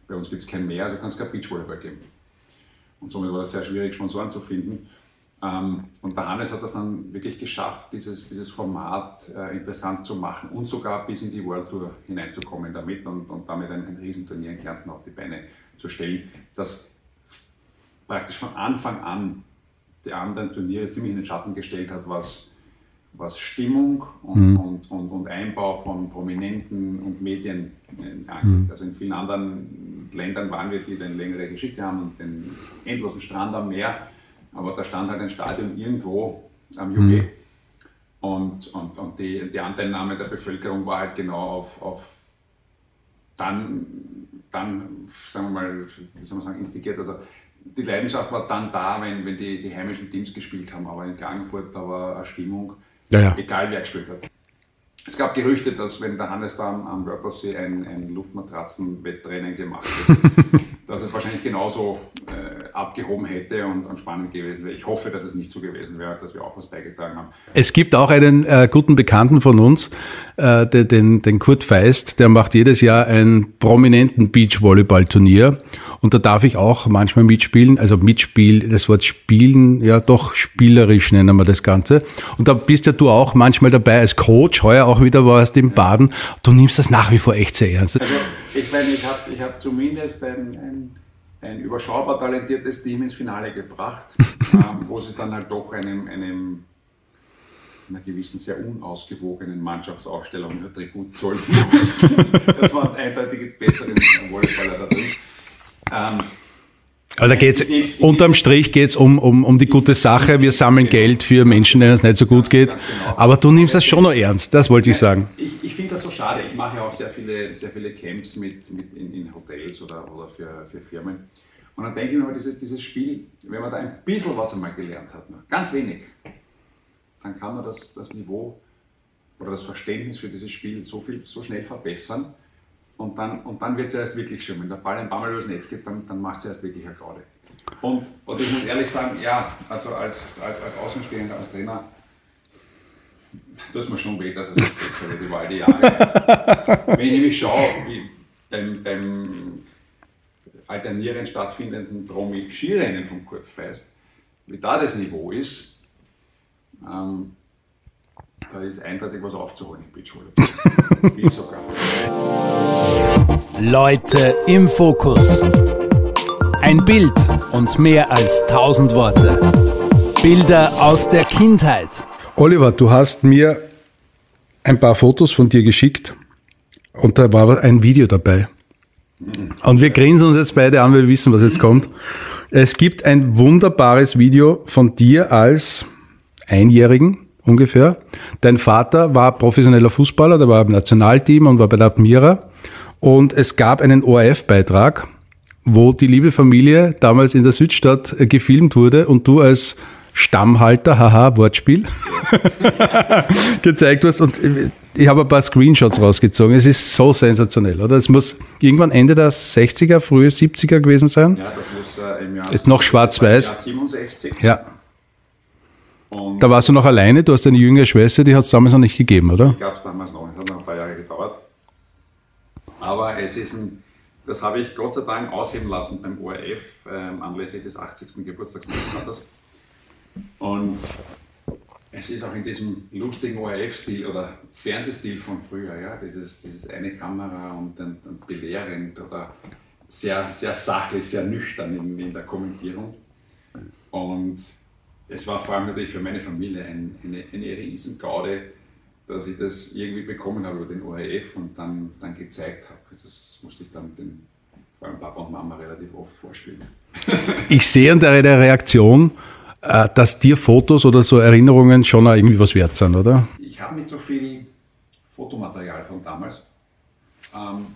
Bei uns gibt es kein Meer, also kann es kein Beachvolleyball geben. Und somit war es sehr schwierig, Sponsoren zu finden. Ähm, und der Hannes hat das dann wirklich geschafft, dieses, dieses Format äh, interessant zu machen und sogar bis in die World Tour hineinzukommen damit und, und damit ein, ein Riesenturnier in Kärnten auf die Beine zu stellen, das praktisch von Anfang an die anderen Turniere ziemlich in den Schatten gestellt hat, was was Stimmung und, mhm. und, und, und, Einbau von Prominenten und Medien äh, angeht. Mhm. Also in vielen anderen Ländern waren wir, die eine längere Geschichte haben und den endlosen Strand am Meer, aber da stand halt ein Stadion irgendwo am Juge. Mhm. Und, und, und die, die Anteilnahme der Bevölkerung war halt genau auf, auf dann, dann, sagen wir mal, wie soll man sagen, instigiert. Also die Leidenschaft war dann da, wenn, wenn die, die heimischen Teams gespielt haben, aber in Klagenfurt da war eine Stimmung, ja, ja. Egal wer gespielt hat. Es gab Gerüchte, dass wenn der Hannes da am, am Wörthersee ein, ein Luftmatratzenwettrennen gemacht hätte, dass es wahrscheinlich genauso äh, abgehoben hätte und, und, spannend gewesen wäre. Ich hoffe, dass es nicht so gewesen wäre, dass wir auch was beigetragen haben. Es gibt auch einen äh, guten Bekannten von uns, äh, den, den Kurt Feist, der macht jedes Jahr ein prominenten Beachvolleyball-Turnier und da darf ich auch manchmal mitspielen, also mitspielen, das Wort spielen, ja doch spielerisch nennen wir das Ganze. Und da bist ja du auch manchmal dabei als Coach, heuer auch wieder warst im Baden. Du nimmst das nach wie vor echt sehr ernst. Also ich meine, ich habe ich hab zumindest ein, ein, ein, überschaubar talentiertes Team ins Finale gebracht, ähm, wo sie dann halt doch einem, einem einer gewissen sehr unausgewogenen Mannschaftsaufstellung Tribut zollen mussten. Das waren eindeutig die besseren Volleyballer da drin. Ähm, aber da geht's, unterm Strich geht es um, um, um die gute Sache. Wir sammeln Geld für Menschen, denen es nicht so gut geht. Genau. Aber du nimmst das schon noch ernst, das wollte ich sagen. Ich, ich finde das so schade. Ich mache ja auch sehr viele, sehr viele Camps mit, mit in, in Hotels oder, oder für, für Firmen. Und dann denke ich mir, dieses, dieses Spiel, wenn man da ein bisschen was einmal gelernt hat, ganz wenig, dann kann man das, das Niveau oder das Verständnis für dieses Spiel so, viel, so schnell verbessern und dann, und dann wird es erst wirklich schön. Wenn der Ball ein paar Mal übers Netz geht, dann, dann macht es erst wirklich eine Garde. Und, und ich muss ehrlich sagen, ja, also als, als, als Außenstehender, als Trainer, tut mir schon weh, dass es nicht besser wird über all die Jahre. Wenn ich nämlich schaue, wie beim, beim alternierend stattfindenden Promi-Skirennen von Kurt Feist, wie da das Niveau ist, ähm, da ist eindeutig was aufzuholen im Beachvolleyball. Viel sogar. Leute im Fokus. Ein Bild und mehr als tausend Worte. Bilder aus der Kindheit. Oliver, du hast mir ein paar Fotos von dir geschickt und da war ein Video dabei. Und wir grinsen uns jetzt beide an, weil wir wissen, was jetzt kommt. Es gibt ein wunderbares Video von dir als Einjährigen ungefähr. Dein Vater war professioneller Fußballer, der war im Nationalteam und war bei der Admira. Und es gab einen ORF-Beitrag, wo die liebe Familie damals in der Südstadt äh, gefilmt wurde und du als Stammhalter, haha, Wortspiel, gezeigt hast. Und ich habe ein paar Screenshots rausgezogen. Es ist so sensationell, oder? Es muss irgendwann Ende der 60er, frühe 70er gewesen sein. Ja, das muss äh, im Jahr. Ist noch schwarz-weiß. 67. Ja. Und da warst du noch alleine, du hast eine jüngere Schwester, die hat es damals noch nicht gegeben, oder? Die gab es damals noch, es hat noch ein paar Jahre gedauert. Aber es ist ein, das habe ich Gott sei Dank ausheben lassen beim ORF ähm, anlässlich des 80. Geburtstags meines Vaters. Und es ist auch in diesem lustigen ORF-Stil oder Fernsehstil von früher, ja, dieses, dieses eine Kamera und dann, dann belehrend oder sehr, sehr sachlich, sehr nüchtern in, in der Kommentierung. Und es war vor allem natürlich für meine Familie ein, eine, eine Riesengaude, dass ich das irgendwie bekommen habe über den ORF und dann, dann gezeigt habe. Das musste ich dann den, vor allem Papa und Mama relativ oft vorspielen. Ich sehe an deiner Reaktion, äh, dass dir Fotos oder so Erinnerungen schon irgendwie was wert sind, oder? Ich habe nicht so viel Fotomaterial von damals. Ähm,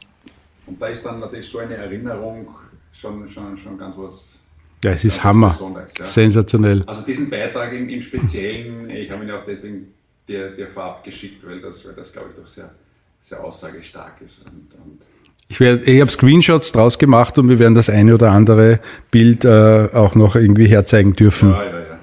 und da ist dann natürlich so eine Erinnerung schon, schon, schon ganz was. Ja, es ist Hammer. Ja. Sensationell. Also diesen Beitrag im, im Speziellen, ich habe ihn auch deswegen dir, dir vorab geschickt, weil das, weil das glaube ich, doch sehr, sehr aussagestark ist. Und, und ich, ich habe Screenshots draus gemacht und wir werden das eine oder andere Bild äh, auch noch irgendwie herzeigen dürfen. Ja, ja, ja.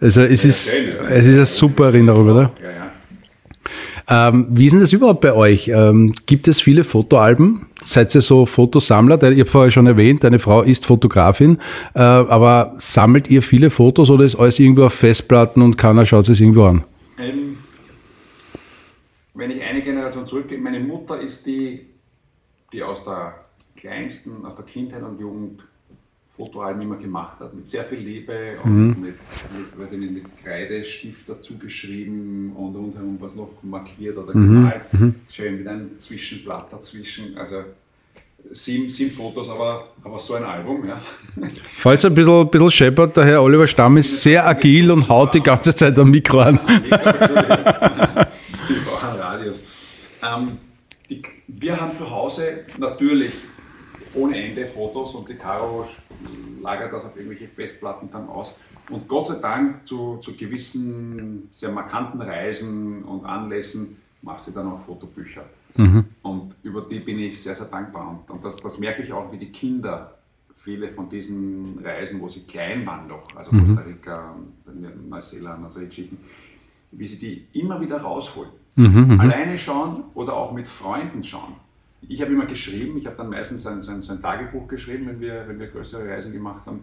Also es, ja, ist, schön, es ist eine super Erinnerung, oder? Ja, ja. Ähm, wie ist denn das überhaupt bei euch? Ähm, gibt es viele Fotoalben? Seid ihr so Fotosammler? Ich habe vorher schon erwähnt, deine Frau ist Fotografin, äh, aber sammelt ihr viele Fotos oder ist alles irgendwo auf Festplatten und keiner schaut es irgendwo an? Ähm, wenn ich eine Generation zurückgehe, meine Mutter ist die die aus der kleinsten, aus der Kindheit und Jugend Fotoalben immer gemacht hat, mit sehr viel Liebe und mhm. mit, mit, mit, Kreidestift dazu geschrieben und rundherum was noch markiert oder mhm. gemalt. Mhm. Schön mit einem Zwischenblatt dazwischen. Also sieben, sieben Fotos, aber, aber so ein Album, ja. Falls ein bisschen, bisschen scheppert, der Herr Oliver Stamm ist sehr agil und haut die ganze Zeit am Mikro an. Ich brauche einen Radius. Ähm, die, wir haben zu Hause natürlich ohne Ende Fotos und die Caro lagert das auf irgendwelche Festplatten dann aus. Und Gott sei Dank zu, zu gewissen sehr markanten Reisen und Anlässen macht sie dann auch Fotobücher. Mhm. Und über die bin ich sehr, sehr dankbar. Und, und das, das merke ich auch, wie die Kinder viele von diesen Reisen, wo sie klein waren noch, also mhm. Costa Rica, Neuseeland und solche Geschichten, wie sie die immer wieder rausholen. Mhm, mhm, Alleine schauen oder auch mit Freunden schauen. Ich habe immer geschrieben, ich habe dann meistens ein, so, ein, so ein, Tagebuch geschrieben, wenn wir, wenn wir größere Reisen gemacht haben.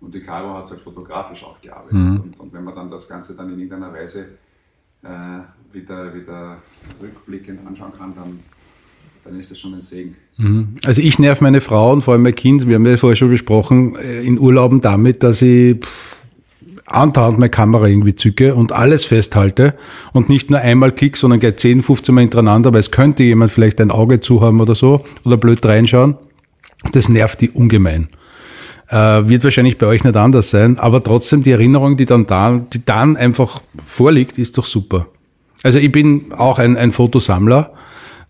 Und die Caro hat es halt fotografisch aufgearbeitet. Mhm. Und, und, wenn man dann das Ganze dann in irgendeiner Weise äh, wieder, wieder rückblickend anschauen kann, dann, dann ist das schon ein Segen. Mhm. Also ich nerv meine Frau und vor allem mein Kind, wir haben ja vorher schon besprochen, äh, in Urlauben damit, dass ich andauernd meine Kamera irgendwie zücke und alles festhalte und nicht nur einmal klick, sondern gleich 10, 15 Mal hintereinander, weil es könnte jemand vielleicht ein Auge zu haben oder so oder blöd reinschauen. Das nervt die ungemein. Äh, wird wahrscheinlich bei euch nicht anders sein, aber trotzdem die Erinnerung, die dann da, die dann einfach vorliegt, ist doch super. Also ich bin auch ein, ein Fotosammler.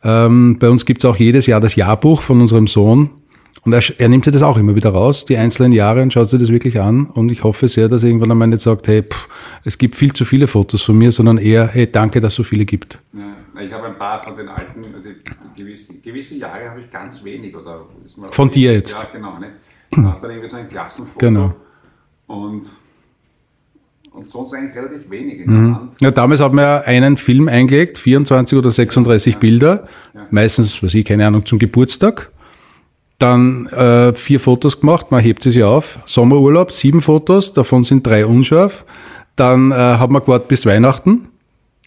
Ähm, bei uns gibt's auch jedes Jahr das Jahrbuch von unserem Sohn und er, er nimmt sich das auch immer wieder raus, die einzelnen Jahre, und schaut sich das wirklich an. Und ich hoffe sehr, dass er irgendwann einmal nicht sagt, hey, pff, es gibt viel zu viele Fotos von mir, sondern eher, hey, danke, dass es so viele gibt. Ja, ich habe ein paar von den alten, also gewisse, gewisse Jahre habe ich ganz wenig. Oder von dir jetzt? Ja, genau. Ne? Da hast dann irgendwie so ein Klassenfoto. Genau. Und und sonst eigentlich relativ wenig mhm. Ja, damals hat man ja einen Film eingelegt, 24 oder 36 ja. Bilder, ja. meistens, was ich, keine Ahnung, zum Geburtstag dann äh, vier Fotos gemacht, man hebt sie sich auf. Sommerurlaub, sieben Fotos, davon sind drei unscharf. Dann äh, hat man gewartet bis Weihnachten.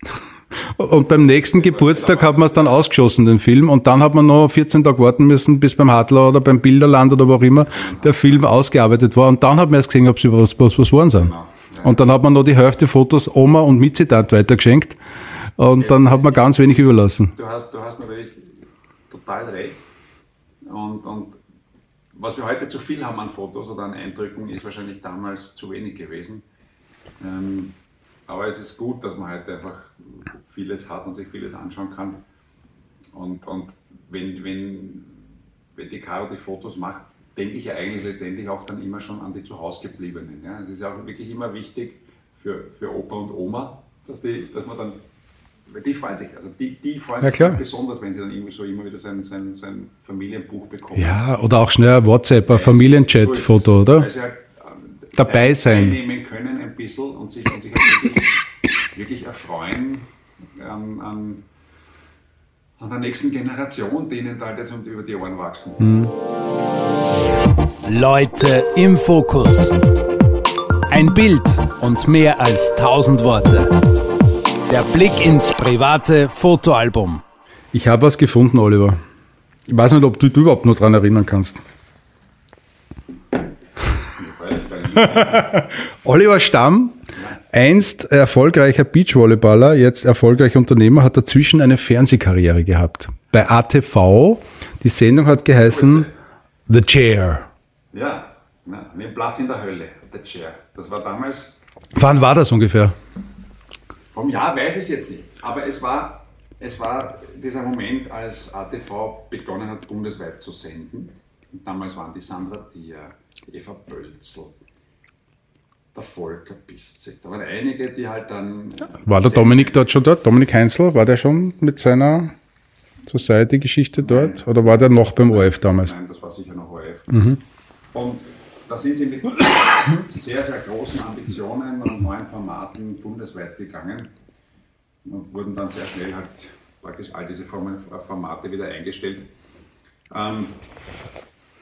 Und beim nächsten Geburtstag hat man es dann ausgeschossen, den Film. Und dann hat man noch 14 Tage warten müssen, bis beim Hadler oder beim Bilderland oder wo auch immer der Film ausgearbeitet war. Und dann hat man erst gesehen, ob sie was, was, was waren sind. Und dann hat man noch die Hälfte Fotos Oma und Mitzitat weitergeschenkt. Und dann hat man ganz wenig überlassen. Du hast, du hast natürlich total recht. Und, und was wir heute zu viel haben an Fotos oder an Eindrücken, ist wahrscheinlich damals zu wenig gewesen. Ähm, aber es ist gut, dass man heute einfach vieles hat und sich vieles anschauen kann. Und, und wenn, wenn, wenn die Caro die Fotos macht, denke ich ja eigentlich letztendlich auch dann immer schon an die Zuhausegebliebenen. Ja? Es ist ja auch wirklich immer wichtig für, für Opa und Oma, dass, die, dass man dann die freuen sich. Also die, die freuen ja, sich ganz besonders, wenn sie dann irgendwie so immer wieder so ein, so ein, so ein Familienbuch bekommen. Ja, oder auch schnell ein WhatsApp, ein Familienchat-Foto, so oder? Äh, Dabei sein. Nehmen können ein bisschen und sich, und sich halt wirklich, wirklich erfreuen an, an, an, der nächsten Generation, denen da halt jetzt über die Ohren wachsen. Mhm. Leute im Fokus. Ein Bild und mehr als tausend Worte. Der Blick ins private Fotoalbum. Ich habe was gefunden, Oliver. Ich weiß nicht, ob du dich überhaupt noch daran erinnern kannst. Oliver Stamm, einst erfolgreicher Beachvolleyballer, jetzt erfolgreicher Unternehmer, hat dazwischen eine Fernsehkarriere gehabt. Bei ATV, die Sendung hat geheißen The Chair. Ja, mit Platz in der Hölle, The Chair. Das war damals. Wann war das ungefähr? Vom Jahr weiß ich es jetzt nicht, aber es war es war dieser Moment, als ATV begonnen hat, bundesweit zu senden. Und damals waren die Sandra Dier, Eva Bölzl, der Volker Piszek. Da waren einige, die halt dann. War der Dominik dort schon dort? Dominik Heinzel, war der schon mit seiner Society-Geschichte dort? Oder war der noch beim ORF damals? Nein, das war sicher noch ORF. Und da sind sie mit sehr, sehr großen Ambitionen und neuen Formaten bundesweit gegangen und wurden dann sehr schnell halt praktisch all diese Formen, Formate wieder eingestellt. Ähm,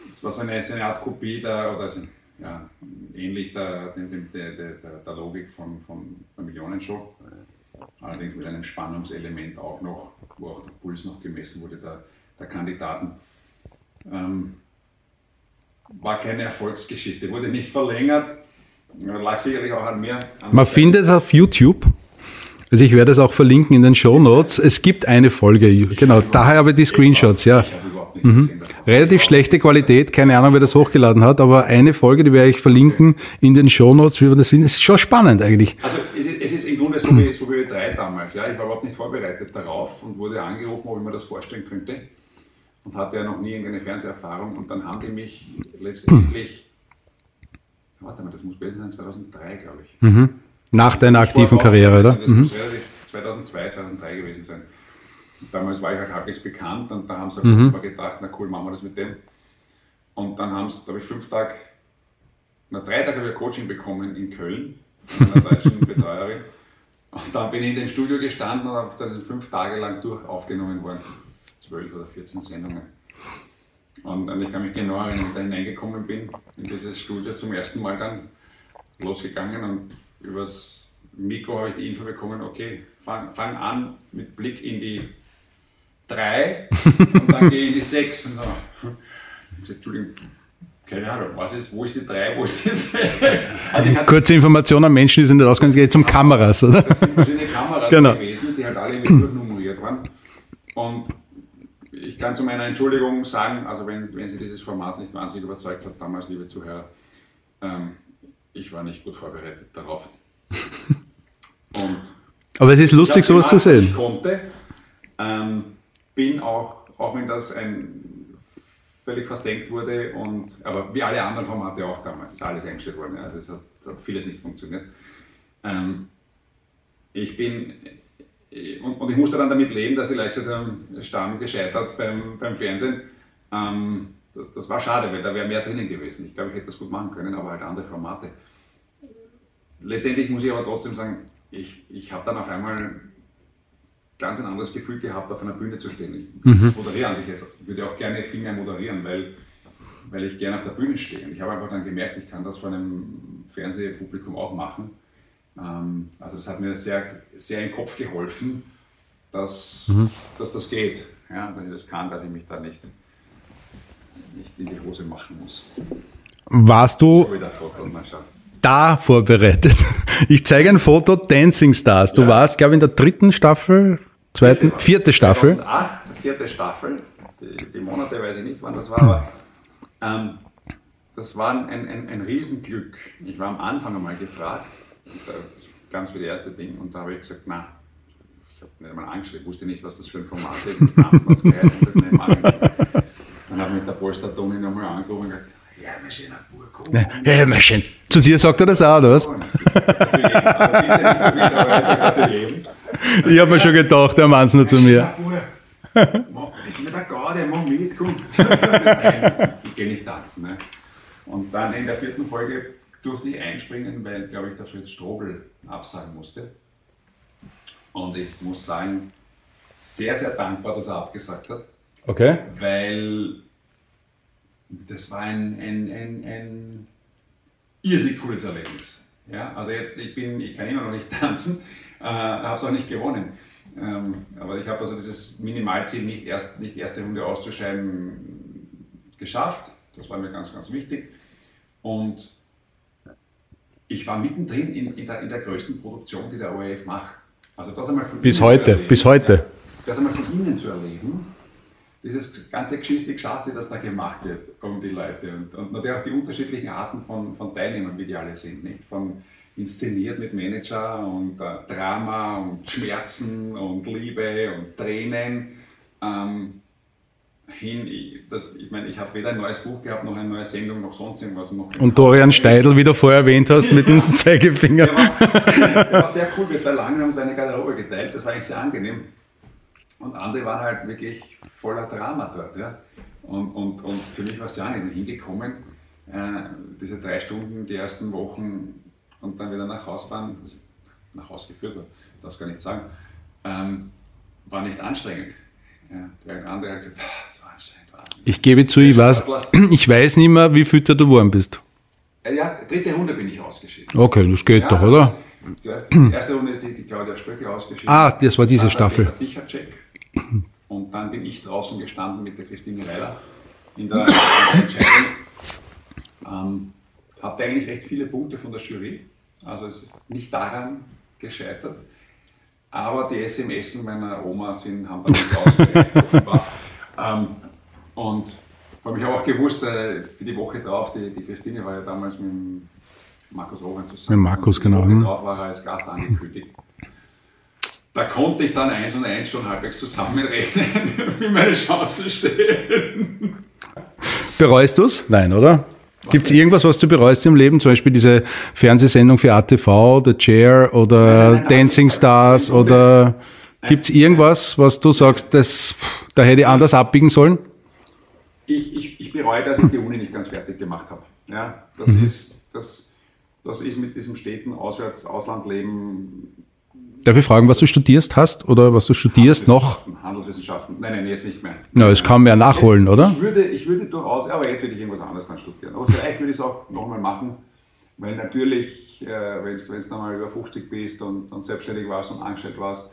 es war so eine, so eine Art Kopie der, oder so, ja, ähnlich der, der, der, der, der Logik von, von der Millionenshow, allerdings mit einem Spannungselement auch noch, wo auch der Puls noch gemessen wurde der, der Kandidaten. Ähm, war keine Erfolgsgeschichte, wurde nicht verlängert, lag sicherlich auch an mir. An Man findet es auf YouTube. Also ich werde es auch verlinken in den Show Notes. Es gibt eine Folge, genau, daher habe ich die Screenshots, ja. Ich habe überhaupt nichts gesehen davon. Relativ schlechte Qualität, keine Ahnung, wer das hochgeladen hat, aber eine Folge, die werde ich verlinken in den Show Notes, wie wir das sind. ist schon spannend eigentlich. Also es ist, es ist im Grunde so wie, so wie drei damals. Ja? Ich war überhaupt nicht vorbereitet darauf und wurde angerufen, ob ich mir das vorstellen könnte. Und hatte ja noch nie irgendeine Fernseherfahrung. Und dann haben die mich letztendlich, warte mal, das muss gewesen sein, 2003, glaube ich. Nach deiner aktiven Karriere, oder? Das muss relativ 2002, 2003 gewesen sein. Und damals war ich halt halbwegs bekannt und da haben sie mhm. mal gedacht, na cool, machen wir das mit dem. Und dann haben sie, da habe ich fünf Tage, na drei Tage habe ich Coaching bekommen in Köln von einer deutschen Betreuerin. Und dann bin ich in dem Studio gestanden und da sind fünf Tage lang durch aufgenommen worden. Zwölf oder 14 Sendungen. Und, und ich kann mich genau erinnern, wie ich da hineingekommen bin in dieses Studio zum ersten Mal dann losgegangen und übers Mikro habe ich die Info bekommen, okay, fang, fang an mit Blick in die 3 und dann gehe ich in die 6 und so. Ich habe gesagt, Entschuldigung, keine Ahnung, was ist, wo ist die 3, wo ist die 6? Also Kurze Information an Menschen, die sind nicht ausgegangen, es geht zum Kameras, oder? das sind verschiedene Kameras Genau. gewesen, die halt alle mit durchnummeriert waren. Und ich kann zu meiner Entschuldigung sagen, also wenn, wenn Sie dieses Format nicht wahnsinnig überzeugt hat, damals, liebe Zuhörer, ähm, ich war nicht gut vorbereitet darauf. Und Aber es ist lustig, ich sowas zu gemacht, sehen. Ich konnte, ähm, bin auch, auch wenn das ein völlig versenkt wurde, und, aber wie alle anderen Formate auch damals, ist alles eingestellt worden, ja, das hat, hat vieles nicht funktioniert. Ähm, ich bin, und, und ich musste dann damit leben, dass die gesagt haben, Stamm gescheitert beim, beim Fernsehen. Ähm, das, das war schade, weil da wäre mehr drinnen gewesen. Ich glaube, ich hätte das gut machen können, aber halt andere Formate. Letztendlich muss ich aber trotzdem sagen, ich, ich habe dann auf einmal ganz ein anderes Gefühl gehabt, auf einer Bühne zu stehen. Ich moderiere an sich jetzt, würde auch gerne viel mehr moderieren, weil, weil ich gerne auf der Bühne stehe. Und ich habe einfach dann gemerkt, ich kann das vor einem Fernsehpublikum auch machen. Ähm, also das hat mir sehr, sehr den Kopf geholfen, dass, dass das geht, ja, dass ich das kann, dass ich mich da nicht, nicht in die Hose machen muss. Warst du da vorbereitet? Ich zeige ein Foto, Dancing Stars. Du Ja. warst, glaube ich, in der dritten Staffel, zweiten, vierte Staffel. 2008, vierte Staffel. Die, die Monate weiß ich nicht, wann das war, aber ähm, das war ein, ein, ein Riesenglück. Ich war am Anfang einmal gefragt, ganz für die erste Ding, und da habe ich gesagt, na, ich habe nicht einmal angeschrieben, ich wusste nicht, was das für ein Format ist. Tanzen gesagt, nein, mach ich. Dann mich der Polster Toni nochmal angerufen und gesagt, komm, komm, Ja, Mädchen. Zu dir sagt er das auch, oder was? ich habe mir schon gedacht, der meint's nur zu mir. Das ist mir der Gaude, mach mit, komm. Ich gehe nicht tanzen. Ne? Und dann in der vierten Folge durfte ich einspringen, weil, glaube ich, der Fritz Strobel absagen musste. Und ich muss sagen, sehr, sehr dankbar, dass er abgesagt hat, Okay. weil das war ein, ein, ein, ein irrsinnig cooles Erlebnis. Ja, also jetzt, ich, bin, ich kann immer noch nicht tanzen, äh, habe es auch nicht gewonnen. Ähm, aber ich habe also dieses Minimalziel, nicht, erst, nicht erste Runde auszuscheiden, geschafft. Das war mir ganz, ganz wichtig. Und ich war mittendrin in, in, der, in der größten Produktion, die der ORF macht. Also das einmal von Bis heute, erleben, bis heute. Das einmal von innen zu erleben, dieses ganze Geschichte, Geschaste, das da gemacht wird um die Leute und, und natürlich auch die unterschiedlichen Arten von, von Teilnehmern, wie die alle sind. Nicht? Von inszeniert mit Manager und äh, Drama und Schmerzen und Liebe und Tränen. Ähm, hin, ich, das, ich meine, ich habe weder ein neues Buch gehabt, noch eine neue Sendung, noch sonst irgendwas. Noch und Dorian Steidl, wie du vorher erwähnt hast, mit dem Zeigefinger. Der war, der war sehr cool. Wir zwei lange haben seine Garderobe geteilt, das war eigentlich sehr angenehm. Und andere waren halt wirklich voller Drama dort. Ja. Und, und, und für mich war es ja nicht hingekommen. Äh, diese drei Stunden, die ersten Wochen und dann wieder nach Hause fahren, nach Hause geführt wird, darf ich gar nicht sagen, ähm, war nicht anstrengend. Ja, andere hat gesagt, so anstrengend war es Ich gebe zu, ich weiß, ich weiß nicht mehr, wie fütter du geworden bist. Äh, ja, dritte Runde bin ich ausgeschieden. Okay, das geht ja, doch, oder? Zuerst, die erste Runde ist die, die Claudia Stöcke ausgeschieden. Ah, das war diese Staffel. Der und dann bin ich draußen gestanden mit der Christine Weiler in der, in der Entscheidung. Ähm, hatte eigentlich recht viele Punkte von der Jury. Also es ist nicht daran gescheitert. Aber die SMS meiner Oma sind, haben dann nicht offenbar. Ähm, und vor allem, ich habe auch gewusst, äh, für die Woche drauf, die, die Christine war ja damals mit Markus Rogan zusammen. Mit Markus, genau. Woche drauf war er als Gast angekündigt. Da konnte ich dann eins und eins schon halbwegs zusammenrechnen, wie meine Chancen stehen. Bereust du es? Nein, oder? Gibt es irgendwas, was du bereust im Leben? Zum Beispiel diese Fernsehsendung für ATV, The Chair oder nein, nein, Dancing Stars oder gibt es irgendwas, was du sagst, das, da hätte ich anders abbiegen sollen? Ich, ich, ich bereue, dass ich die Uni nicht ganz fertig gemacht habe. Ja, das, mhm. ist, das, das ist mit diesem Städten, Auswärts, Auslandleben Darf ich fragen, was du studierst hast oder was du studierst noch? Handelswissenschaften. Nein, nein, jetzt nicht mehr. Na, es kann man ja nachholen, oder? Ich würde, ich würde durchaus, aber jetzt würde ich irgendwas anderes dann studieren. Aber vielleicht würde ich es auch nochmal machen, weil natürlich, äh, wenn du dann mal über 50 bist und, und selbstständig warst und angestellt warst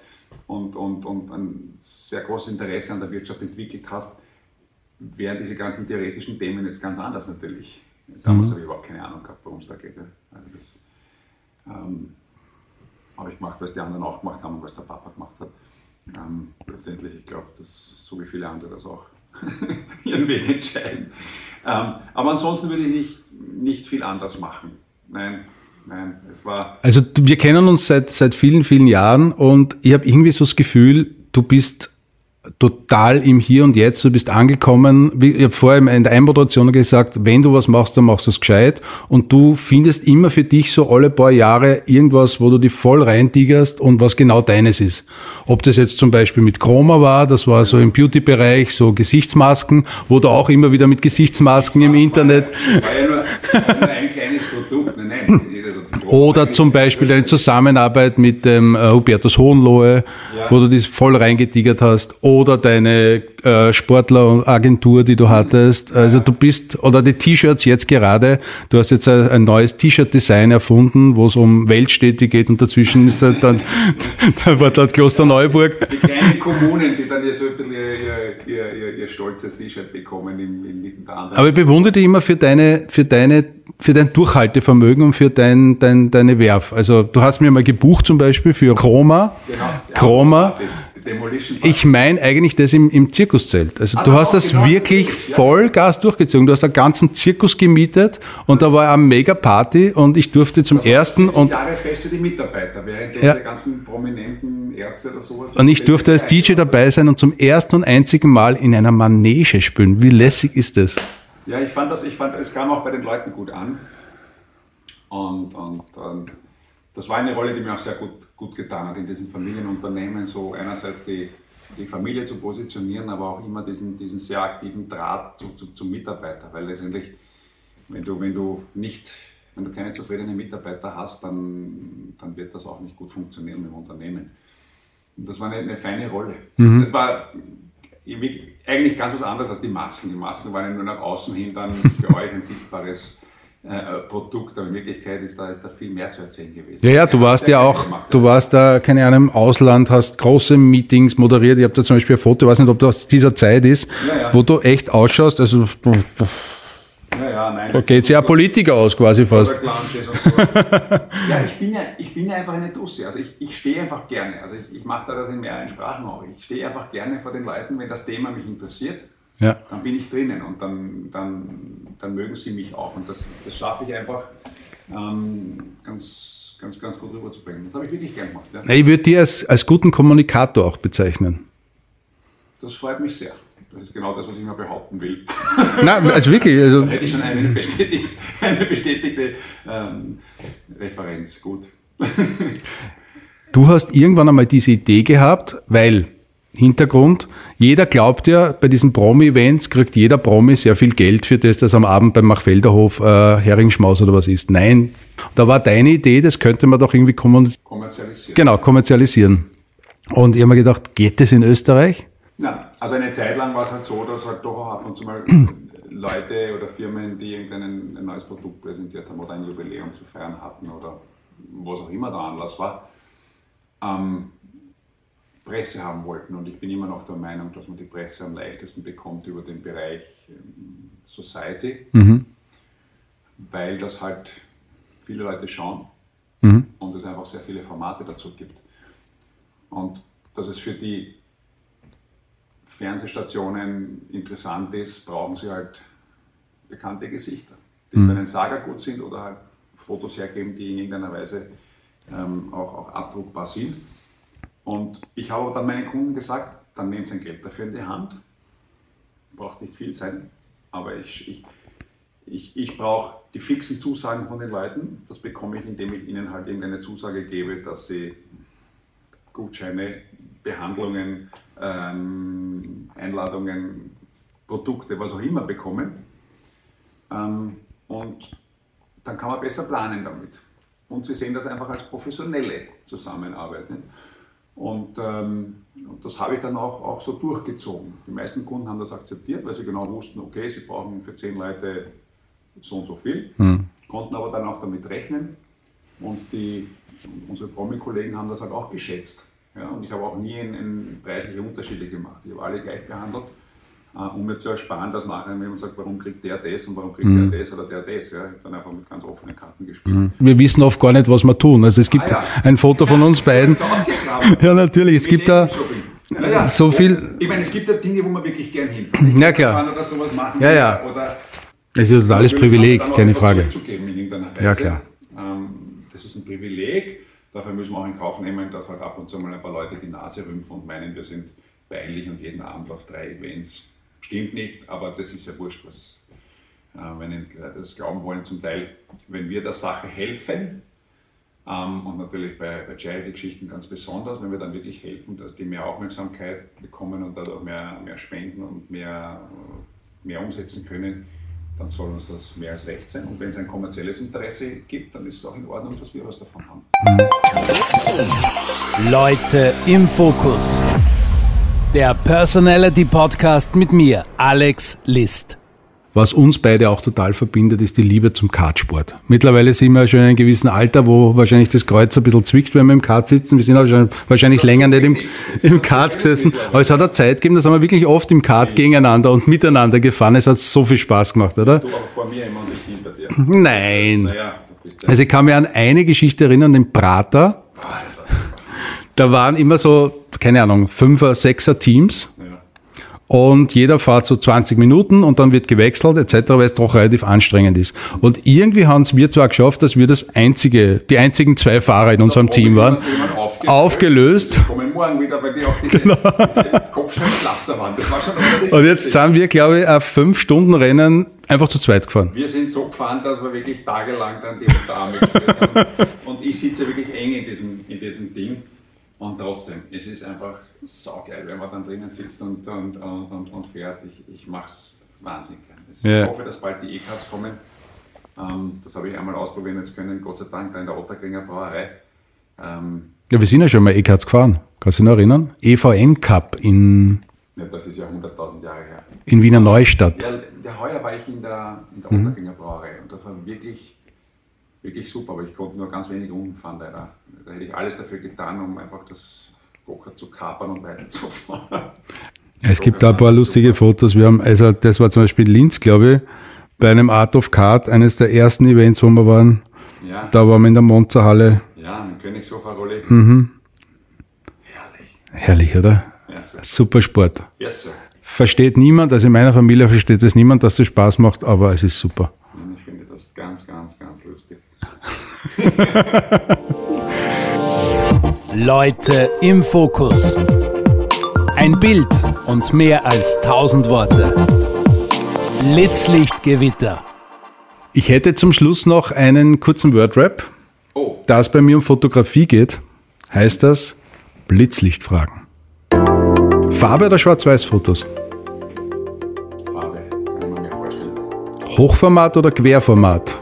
und, und, und ein sehr großes Interesse an der Wirtschaft entwickelt hast, wären diese ganzen theoretischen Themen jetzt ganz anders natürlich. Damals mhm. habe ich überhaupt keine Ahnung gehabt, worum es da geht. Also das, ähm, habe ich gemacht, was die anderen auch gemacht haben und was der Papa gemacht hat. Ähm, letztendlich, ich glaube, dass so wie viele andere das auch ihren Weg entscheiden. Ähm, aber ansonsten würde ich nicht, nicht viel anders machen. Nein, nein, es war. Also wir kennen uns seit, seit vielen, vielen Jahren und ich habe irgendwie so das Gefühl, du bist total im Hier und Jetzt, du bist angekommen, wie ich habe vorher in der Einmoderation gesagt, wenn du was machst, dann machst du es gescheit und du findest immer für dich so alle paar Jahre irgendwas, wo du dich voll reintigerst und was genau deines ist. Ob das jetzt zum Beispiel mit Chroma war, das war so im Beauty-Bereich, so Gesichtsmasken, wo du auch immer wieder mit Gesichtsmasken im Internet... Das war ja nur ein kleines Produkt, nein, nein. Oder zum Beispiel deine Zusammenarbeit mit dem äh, Hubertus Hohenlohe, ja. wo du das voll reingetigert hast oder deine äh, Sportleragentur, die du hattest. Also du bist, oder die T-Shirts jetzt gerade, du hast jetzt ein, ein neues T-Shirt-Design erfunden, wo es um Weltstädte geht und dazwischen ist dann, da war dort Klosterneuburg. Die kleinen Kommunen, die dann so ein bisschen ihr, ihr, ihr, ihr stolzes T-Shirt bekommen im, im anderen. Aber ich bewundere dich immer für deine, für deine für dein Durchhaltevermögen und für dein, dein, deine Werf. Also du hast mir mal gebucht zum Beispiel für Chroma. Genau. Chroma. Ich meine eigentlich das im, im Zirkuszelt. Also ah, du hast das genau wirklich ja. Vollgas durchgezogen. Du hast einen ganzen Zirkus gemietet und da war eine mega Party und ich durfte zum das ersten und Jahre fest für die Mitarbeiter, während ja. die ganzen prominenten Ärzte oder sowas. Und ich durfte als DJ dabei sein und zum ersten und einzigen Mal in einer Manege spielen. Wie lässig ist das? Ja, ich fand das, ich fand, es kam auch bei den Leuten gut an. Und, und, und das war eine Rolle, die mir auch sehr gut, gut getan hat in diesem Familienunternehmen, so einerseits die, die Familie zu positionieren, aber auch immer diesen, diesen sehr aktiven Draht zu, zu, zum Mitarbeiter, weil letztendlich, wenn du, wenn du nicht, wenn du keine zufriedenen Mitarbeiter hast, dann, dann wird das auch nicht gut funktionieren im Unternehmen. Und das war eine, eine feine Rolle. Mhm. Das war eigentlich ganz was anderes als die Masken. Die Masken waren ja nur nach außen hin dann für euch ein sichtbares äh, Produkt, aber in Wirklichkeit ist da, ist da viel mehr zu erzählen gewesen. Ja, ja, du warst ja auch, gemacht, du warst da, keine Ahnung, im Ausland, hast große Meetings moderiert. Ich habe da zum Beispiel ein Foto, ich weiß nicht, ob das aus dieser Zeit ist, ja, ja. wo du echt ausschaust, also Ja, ja, nein. Da geht ja Politiker aus quasi fast. So. ja, ich bin ja, ich bin ja einfach eine Dusse. Also ich, ich stehe einfach gerne. Also ich, ich mache da das in mehreren Sprachen auch. Ich stehe einfach gerne vor den Leuten, wenn das Thema mich interessiert, ja. dann bin ich drinnen und dann, dann, dann mögen sie mich auch. Und das, das schaffe ich einfach ähm, ganz, ganz, ganz gut rüberzubringen. Das habe ich wirklich gern gemacht. Ja. Ich würde dir als, als guten Kommunikator auch bezeichnen. Das freut mich sehr. Das ist genau das, was ich mal behaupten will. Nein, also wirklich. Also hätte ich schon eine bestätigte, eine bestätigte ähm, Referenz. Gut. Du hast irgendwann einmal diese Idee gehabt, weil Hintergrund, jeder glaubt ja, bei diesen Promi-Events kriegt jeder Promi sehr viel Geld für das, dass am Abend beim Machfelderhof äh, Heringsschmaus oder was ist. Nein, da war deine Idee, das könnte man doch irgendwie kommerzialisieren. Genau, kommerzialisieren. Und ich habe mir gedacht, geht das in Österreich? Nein, also eine Zeit lang war es halt so, dass halt doch auch ab und zu mal Leute oder Firmen, die irgendein ein neues Produkt präsentiert haben oder ein Jubiläum zu feiern hatten oder was auch immer der Anlass war, ähm, Presse haben wollten. Und ich bin immer noch der Meinung, dass man die Presse am leichtesten bekommt über den Bereich ähm, Society, mhm. weil das halt viele Leute schauen mhm. und es einfach sehr viele Formate dazu gibt. Und dass es für die Fernsehstationen interessant ist, brauchen sie halt bekannte Gesichter, die mhm. für einen Saga gut sind oder halt Fotos hergeben, die in irgendeiner Weise ähm, auch, auch abdruckbar sind. Und ich habe dann meinen Kunden gesagt, dann nehmt sein Geld dafür in die Hand. Braucht nicht viel sein, aber ich, ich, ich, ich brauche die fixen Zusagen von den Leuten. Das bekomme ich, indem ich ihnen halt irgendeine Zusage gebe, dass sie Gutscheine, Behandlungen, ähm, Einladungen, Produkte, was auch immer bekommen. Ähm, und dann kann man besser planen damit. Und sie sehen das einfach als professionelle Zusammenarbeit. Ne? Und, ähm, und, das habe ich dann auch, auch so durchgezogen. Die meisten Kunden haben das akzeptiert, weil sie genau wussten, okay, sie brauchen für zehn Leute so und so viel, mhm. konnten aber dann auch damit rechnen. Und die, unsere Promi-Kollegen haben das halt auch geschätzt. Ja, und ich habe auch nie in, in preisliche Unterschiede gemacht. Ich habe alle gleich behandelt, äh, um mir zu ersparen, dass nachher jemand sagt, warum kriegt der das und warum kriegt mhm. der das oder der das. Ja. Ich habe dann einfach mit ganz offenen Karten gespielt. Mhm. Wir wissen oft gar nicht, was wir tun. Also es gibt ah, ja. ein Foto von uns beiden. ja, natürlich. Es gibt da naja, so viel. Ich meine, es gibt ja Dinge, wo man wirklich gern hinfährt. Ja, klar. Oder sowas machen ja, ja. Oder das ist alles Privileg, keine Frage. Ja, klar. Ähm, das ist ein Privileg Dafür müssen wir auch in Kauf nehmen, dass halt ab und zu mal ein paar Leute die Nase rümpfen und meinen, wir sind peinlich und jeden Abend auf drei Events. Stimmt nicht, aber das ist ja wurscht, was, äh, wenn das glauben wollen, zum Teil, wenn wir der Sache helfen, ähm, und natürlich bei, bei Charity-Geschichten ganz besonders, wenn wir dann wirklich helfen, dass die mehr Aufmerksamkeit bekommen und dadurch mehr, mehr spenden und mehr, mehr umsetzen können, dann soll uns das mehr als recht sein. Und wenn es ein kommerzielles Interesse gibt, dann ist es auch in Ordnung, dass wir was davon haben. Leute im Fokus. Der Personality Podcast mit mir, Alex List. Was uns beide auch total verbindet, ist die Liebe zum Kartsport. Mittlerweile sind wir schon in einem gewissen Alter, wo wahrscheinlich das Kreuz ein bisschen zwickt, wenn wir im Kart sitzen. Wir sind auch schon wahrscheinlich länger nicht im, im Kart gesessen. Aber es hat eine Zeit gegeben, da sind wir wirklich oft im Kart gegeneinander und miteinander gefahren. Es hat so viel Spaß gemacht, oder? Du aber vor mir immer und ich hinter dir. Nein. Also ich kann mich an eine Geschichte erinnern, den Prater. Ah, da waren immer so, keine Ahnung, Fünfer, Sechser Teams und jeder fährt so 20 Minuten und dann wird gewechselt etc., weil es doch relativ anstrengend ist. Und irgendwie haben es wir zwar geschafft, dass wir das einzige, die einzigen zwei Fahrer in das unserem Team waren, aufgelöst. aufgelöst. kommen morgen wieder bei dir auf diese, genau. diese Kopfsteinpflasterwand. Das war schon Und jetzt sind wir, glaube ich, auf fünf Stunden Rennen einfach zu zweit gefahren. Wir sind so gefahren, dass wir wirklich tagelang dann die Unterarme gespielt haben. Und ich sitze wirklich eng in diesem, in diesem Ding. Und trotzdem, es ist einfach saugeil, wenn man dann drinnen sitzt und, und, und, und fährt. Ich, ich mache es wahnsinnig gerne. Ich hoffe, dass bald die E-Cards kommen. Ähm, das habe ich einmal ausprobiert jetzt können, Gott sei Dank, da in der Otterkringer Brauerei. Ähm, ja, wir sind ja schon mal E-Cards gefahren. Kannst du dich noch erinnern? EVN Cup in. Ja, das ist ja 100.000 Jahre her. In Wiener Neustadt. Ja, ja heuer war ich in der, in der mhm. Otterkringer Brauerei und das war wirklich wirklich super, aber ich konnte nur ganz wenig Runden fahren leider. Da hätte ich alles dafür getan, um einfach das Gokart zu kapern und weiterzufahren. Es gibt da ein paar lustige Fotos. Wir haben, also das war zum Beispiel Linz, glaube ich, bei einem Art of Card, eines der ersten Events, wo wir waren. Ja, Da waren wir in der Monzerhalle. ja, mit Königshofer Rolle. Mhm. Herrlich. Herrlich, oder? Ja, Sir. Super Sport. Yes, Sir. Versteht niemand, also in meiner Familie versteht es niemand, dass das Spaß macht, aber es ist super. Ich finde das ganz, ganz, ganz lustig. Leute im Fokus. Ein Bild und mehr als tausend Worte. Blitzlichtgewitter. Ich hätte zum Schluss noch einen kurzen Wordrap. Oh, Da es bei mir um Fotografie geht, heißt das Blitzlichtfragen. Farbe oder Schwarz-Weiß-Fotos? Hochformat oder Querformat?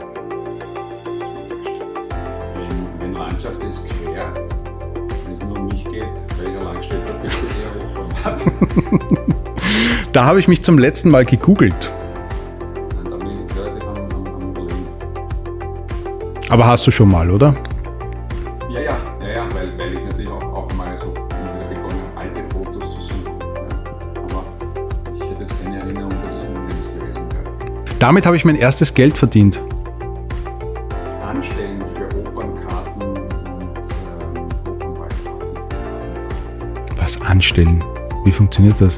Wenn, wenn Landschaft ist quer, wenn es nur um mich geht, allein gestellt habe, bitte eher Hochformat. Da habe ich mich zum letzten Mal gegoogelt. Aber hast du schon mal, oder? Damit habe ich mein erstes Geld verdient. Anstellen für Opernkarten und Opernballkarten. Was anstellen? Wie funktioniert das?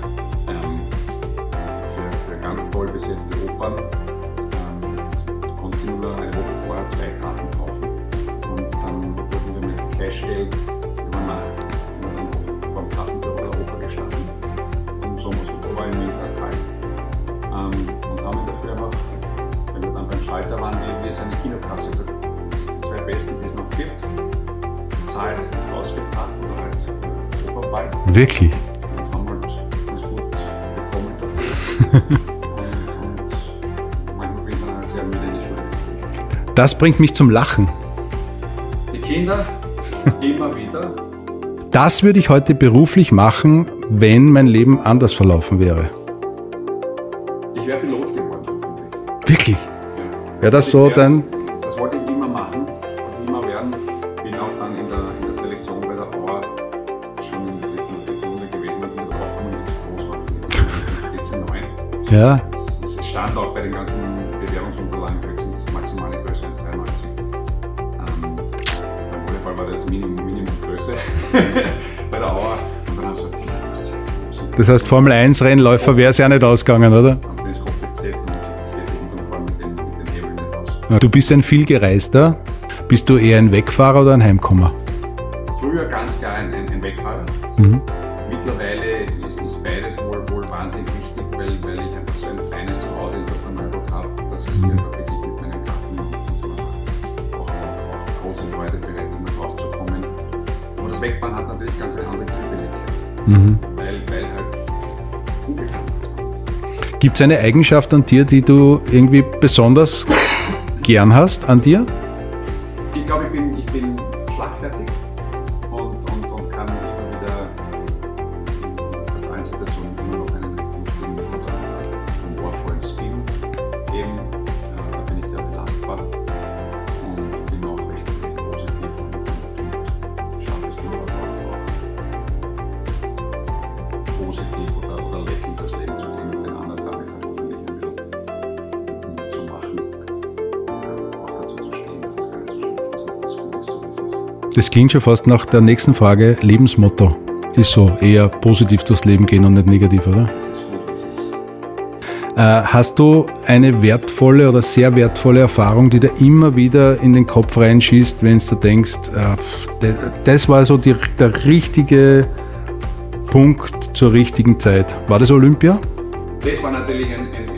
Das bringt mich zum Lachen. Die Kinder immer wieder. Das würde ich heute beruflich machen, wenn mein Leben anders verlaufen wäre. Ich wäre Pilot geworden, hoffentlich. Wirklich? Ja. Wäre das Ich so wär- dein... Das wollte ich immer machen, wollte immer werden. Bin auch dann in der, in der Selektion bei der Auer schon in der Runde gewesen, dass ich da drauf gekommen ist, dass ich groß war. DC 9. Ja, das heißt Formel 1 Rennläufer wäre es ja nicht ausgegangen, oder? Du bist ein vielgereister. Bist du eher ein Wegfahrer oder ein Heimkommer? Früher ganz klar ein, ein, Wegfahrer. Mittlerweile Gibt es eine Eigenschaft an dir, die du irgendwie besonders gern hast an dir? Klingt schon fast nach der nächsten Frage. Lebensmotto ist so eher positiv durchs Leben gehen und nicht negativ, oder? Äh, hast du eine wertvolle oder sehr wertvolle Erfahrung, die dir immer wieder in den Kopf reinschießt, wenn du denkst, äh, das war so die, der richtige Punkt zur richtigen Zeit? War das Olympia? Das war natürlich ein, ein,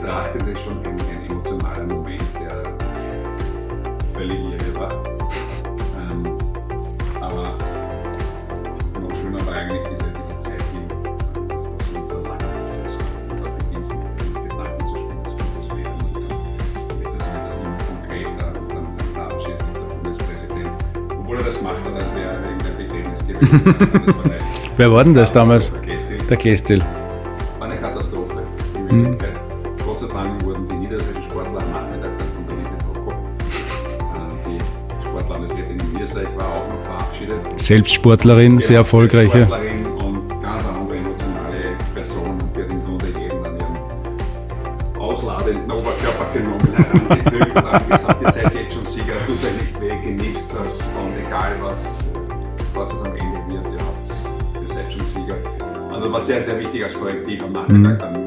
isoliert betrachtet schon ein, ein emotionaler Moment, der völlig irre war. Ähm, aber noch schöner war eigentlich diese, diese Zeit, die das noch so ein sehr langer Prozess war. Und da beginnst du mit diesen Gedanken zu spielen, das wird das werden. Und dann das, wird das immer konkreter und dann, dann verabschiedet der Bundespräsident. Obwohl er das gemacht hat, als wäre irgendein Begräbnis gewesen. Das Wer war denn das damals? Der Gästin. Der Glästil. War eine Katastrophe. In verabschiedet. Selbstsportlerin, sehr erfolgreiche. Selbstsportlerin und ganz andere emotionale Person, die hat im Grunde jeden an ihren ausladenden Oberkörper genommen, herangedrückt und hat gesagt, ihr seid jetzt schon Sieger, tut euch nicht weh, genießt es und egal was, was es am Ende wird, ihr, habt, ihr seid schon Sieger. Also war sehr, sehr wichtig als Korrektiv am Nachmittag dann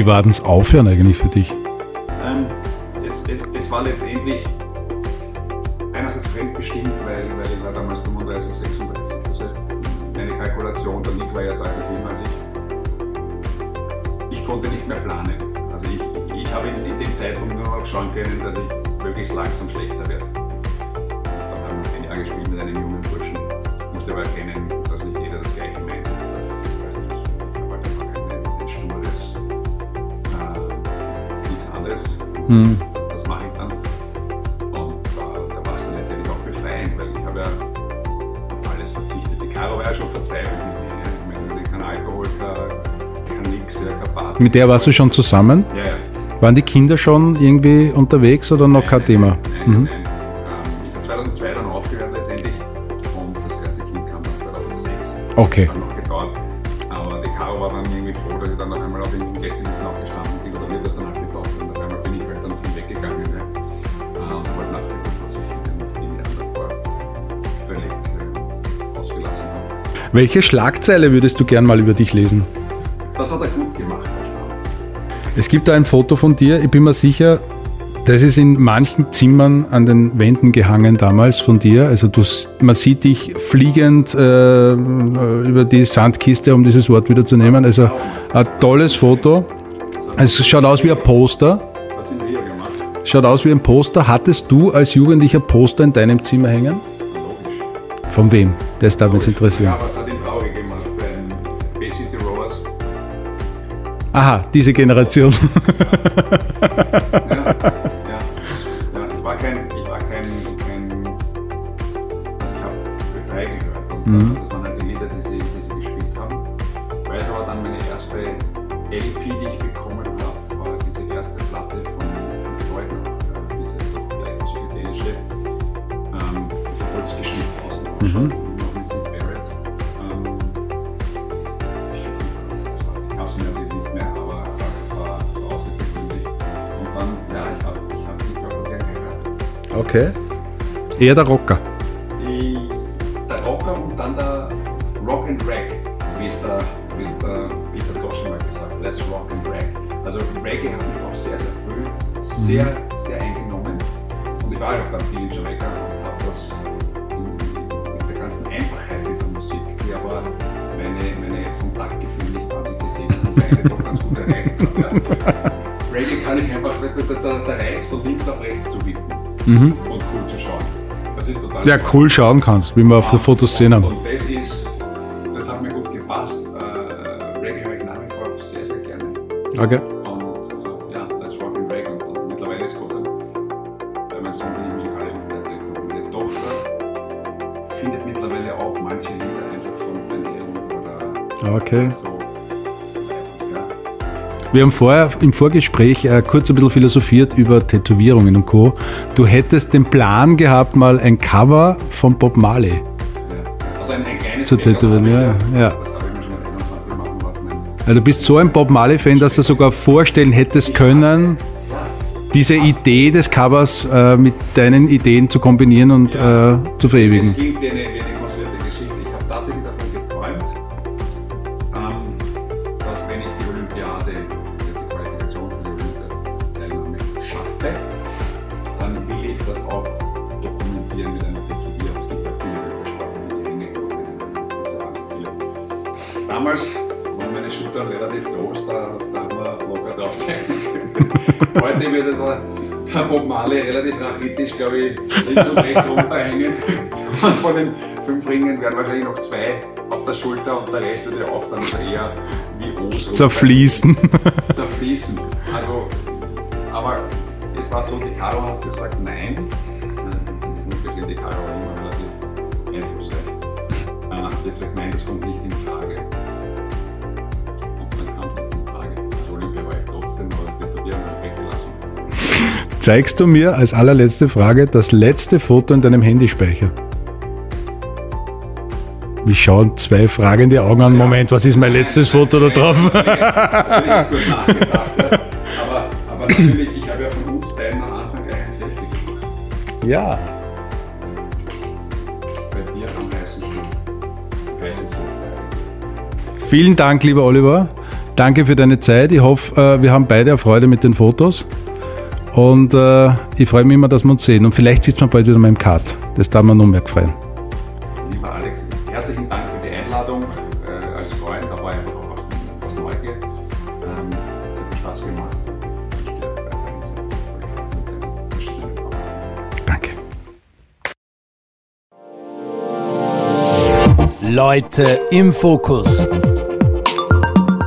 Wie war denn das Aufhören eigentlich für dich? Ähm, es, es, es war letztendlich einerseits fremdbestimmt, weil, weil ich war damals 35, 36. Das heißt, meine Kalkulation, der Nick war ja deutlich jünger als ich. Ich konnte nicht mehr planen. Also ich, ich habe in, in dem Zeitpunkt nur noch schauen können, dass ich möglichst langsam schlechter werde. Dann haben wir ein Jahr gespielt mit einem jungen Burschen. Musste aber erkennen, Mhm. Das, mache ich dann. Und äh, da war es dann letztendlich auch befreiend, weil ich habe ja auf alles verzichtet. Die Caro war ja schon verzweifelt mit mir. Ich meine, kein Alkohol, kein, kein Nix, kein Party. Mit der warst du schon zusammen? Ja, ja. Waren die Kinder schon irgendwie unterwegs oder noch kein Thema? Nein, Mhm. nein. Ähm, ich habe 2002 dann aufgehört letztendlich und das erste Kind kam dann 2006. Okay. Hat Welche Schlagzeile würdest du gern mal über dich lesen? Das hat er gut gemacht. Es gibt da ein Foto von dir, ich bin mir sicher, das ist in manchen Zimmern an den Wänden gehangen damals von dir. Also du, man sieht dich fliegend äh, über die Sandkiste, um dieses Wort wieder zu nehmen. Also ein tolles Foto. Es schaut aus wie ein Poster. Schaut aus wie ein Poster. Hattest du als Jugendlicher Poster in deinem Zimmer hängen? Von wem? Das darf mich interessieren. Ja, was hat ihn traurig gemacht? Beim Bay City Rollers. Aha, diese Generation. Ja. Sid Barrett. Ähm, ich gab es natürlich nicht mehr, aber es war, war außergewöhnlich. Und dann, ja, ich habe ich hab die Körper gern gehört. Okay. Eher der Rocker. Der Rocker und dann der Rock and Rag, wie es der, wie es der Peter Tosh mal gesagt hat, let's rock and rag. Also Reggae hat mich auch sehr, sehr früh sehr, sehr eingenommen. Und ich war ja auch dann viel in Jamaika und habe das Beine doch ganz gut erreicht. Reggae kann ich einfach, das der, der Reiz von links auf rechts zu wippen und cool zu schauen. Das ist total Ja, cool schauen kannst, wie wir auf der Fotos gesehen haben. und das ist, das hat mir gut gepasst. Äh, Reggae höre ich nach wie vor sehr, sehr gerne. Okay. Und also, ja, let's rock and Reggae. Und, und mittlerweile ist Gott sei Dank, bei meinem Sohn bin ich musikalisch nicht weitergekommen. Meine Tochter findet mittlerweile auch manche Lieder einfach von Van Halen oder Okay. so. Wir haben vorher im Vorgespräch äh, kurz ein bisschen philosophiert über Tätowierungen und Co. Du hättest den Plan gehabt, mal ein Cover von Bob Marley. Ja. Also ein, ein kleines Zu tätowieren, ja, ja. Das habe ich mir schon mit 21 machen lassen. Ein- Also du bist so ein Bob Marley-Fan, dass du sogar vorstellen hättest können, diese Idee des Covers äh, mit deinen Ideen zu kombinieren und äh, zu verewigen. Groß, da, haben wir locker drauf können. Heute würde der, der Bob Marley relativ rachitisch, glaube ich, links und rechts runterhängen. Und von den fünf Ringen wären wahrscheinlich noch zwei auf der Schulter und der Rest würde auch dann eher wie Os Zerfließen. zerfließen. Also, aber es war so, die Caro hat gesagt nein. Ich muss gestehen, die Caro war immer relativ einflussreich. habt jetzt gesagt, nein, das kommt nicht in Frage. Die weggelassen. Zeigst du mir als allerletzte Frage das letzte Foto in deinem Handyspeicher? Mich schauen zwei fragende Augen an. Moment, was ist mein letztes Foto da drauf? Ich habe kurz nachgedacht. ja. Aber, aber natürlich, ich habe ja von uns beiden am Anfang gleich ein Selfie gemacht. Ja. Bei dir am heißen Stuhl. Heißen Sofa. Vielen Dank, lieber Oliver. Danke für deine Zeit. Ich hoffe, äh, wir haben beide eine Freude mit den Fotos. Und äh, ich freue mich immer, dass wir uns sehen. Und vielleicht sitzen wir bald wieder mal im Kart. Das darf man noch mehr gefreuen. Lieber Alex, herzlichen Dank für die Einladung äh, als Freund. Da war einfach auch aus, aus Neugier. Ähm, es hat mir Spaß gemacht. Danke. Leute im Fokus.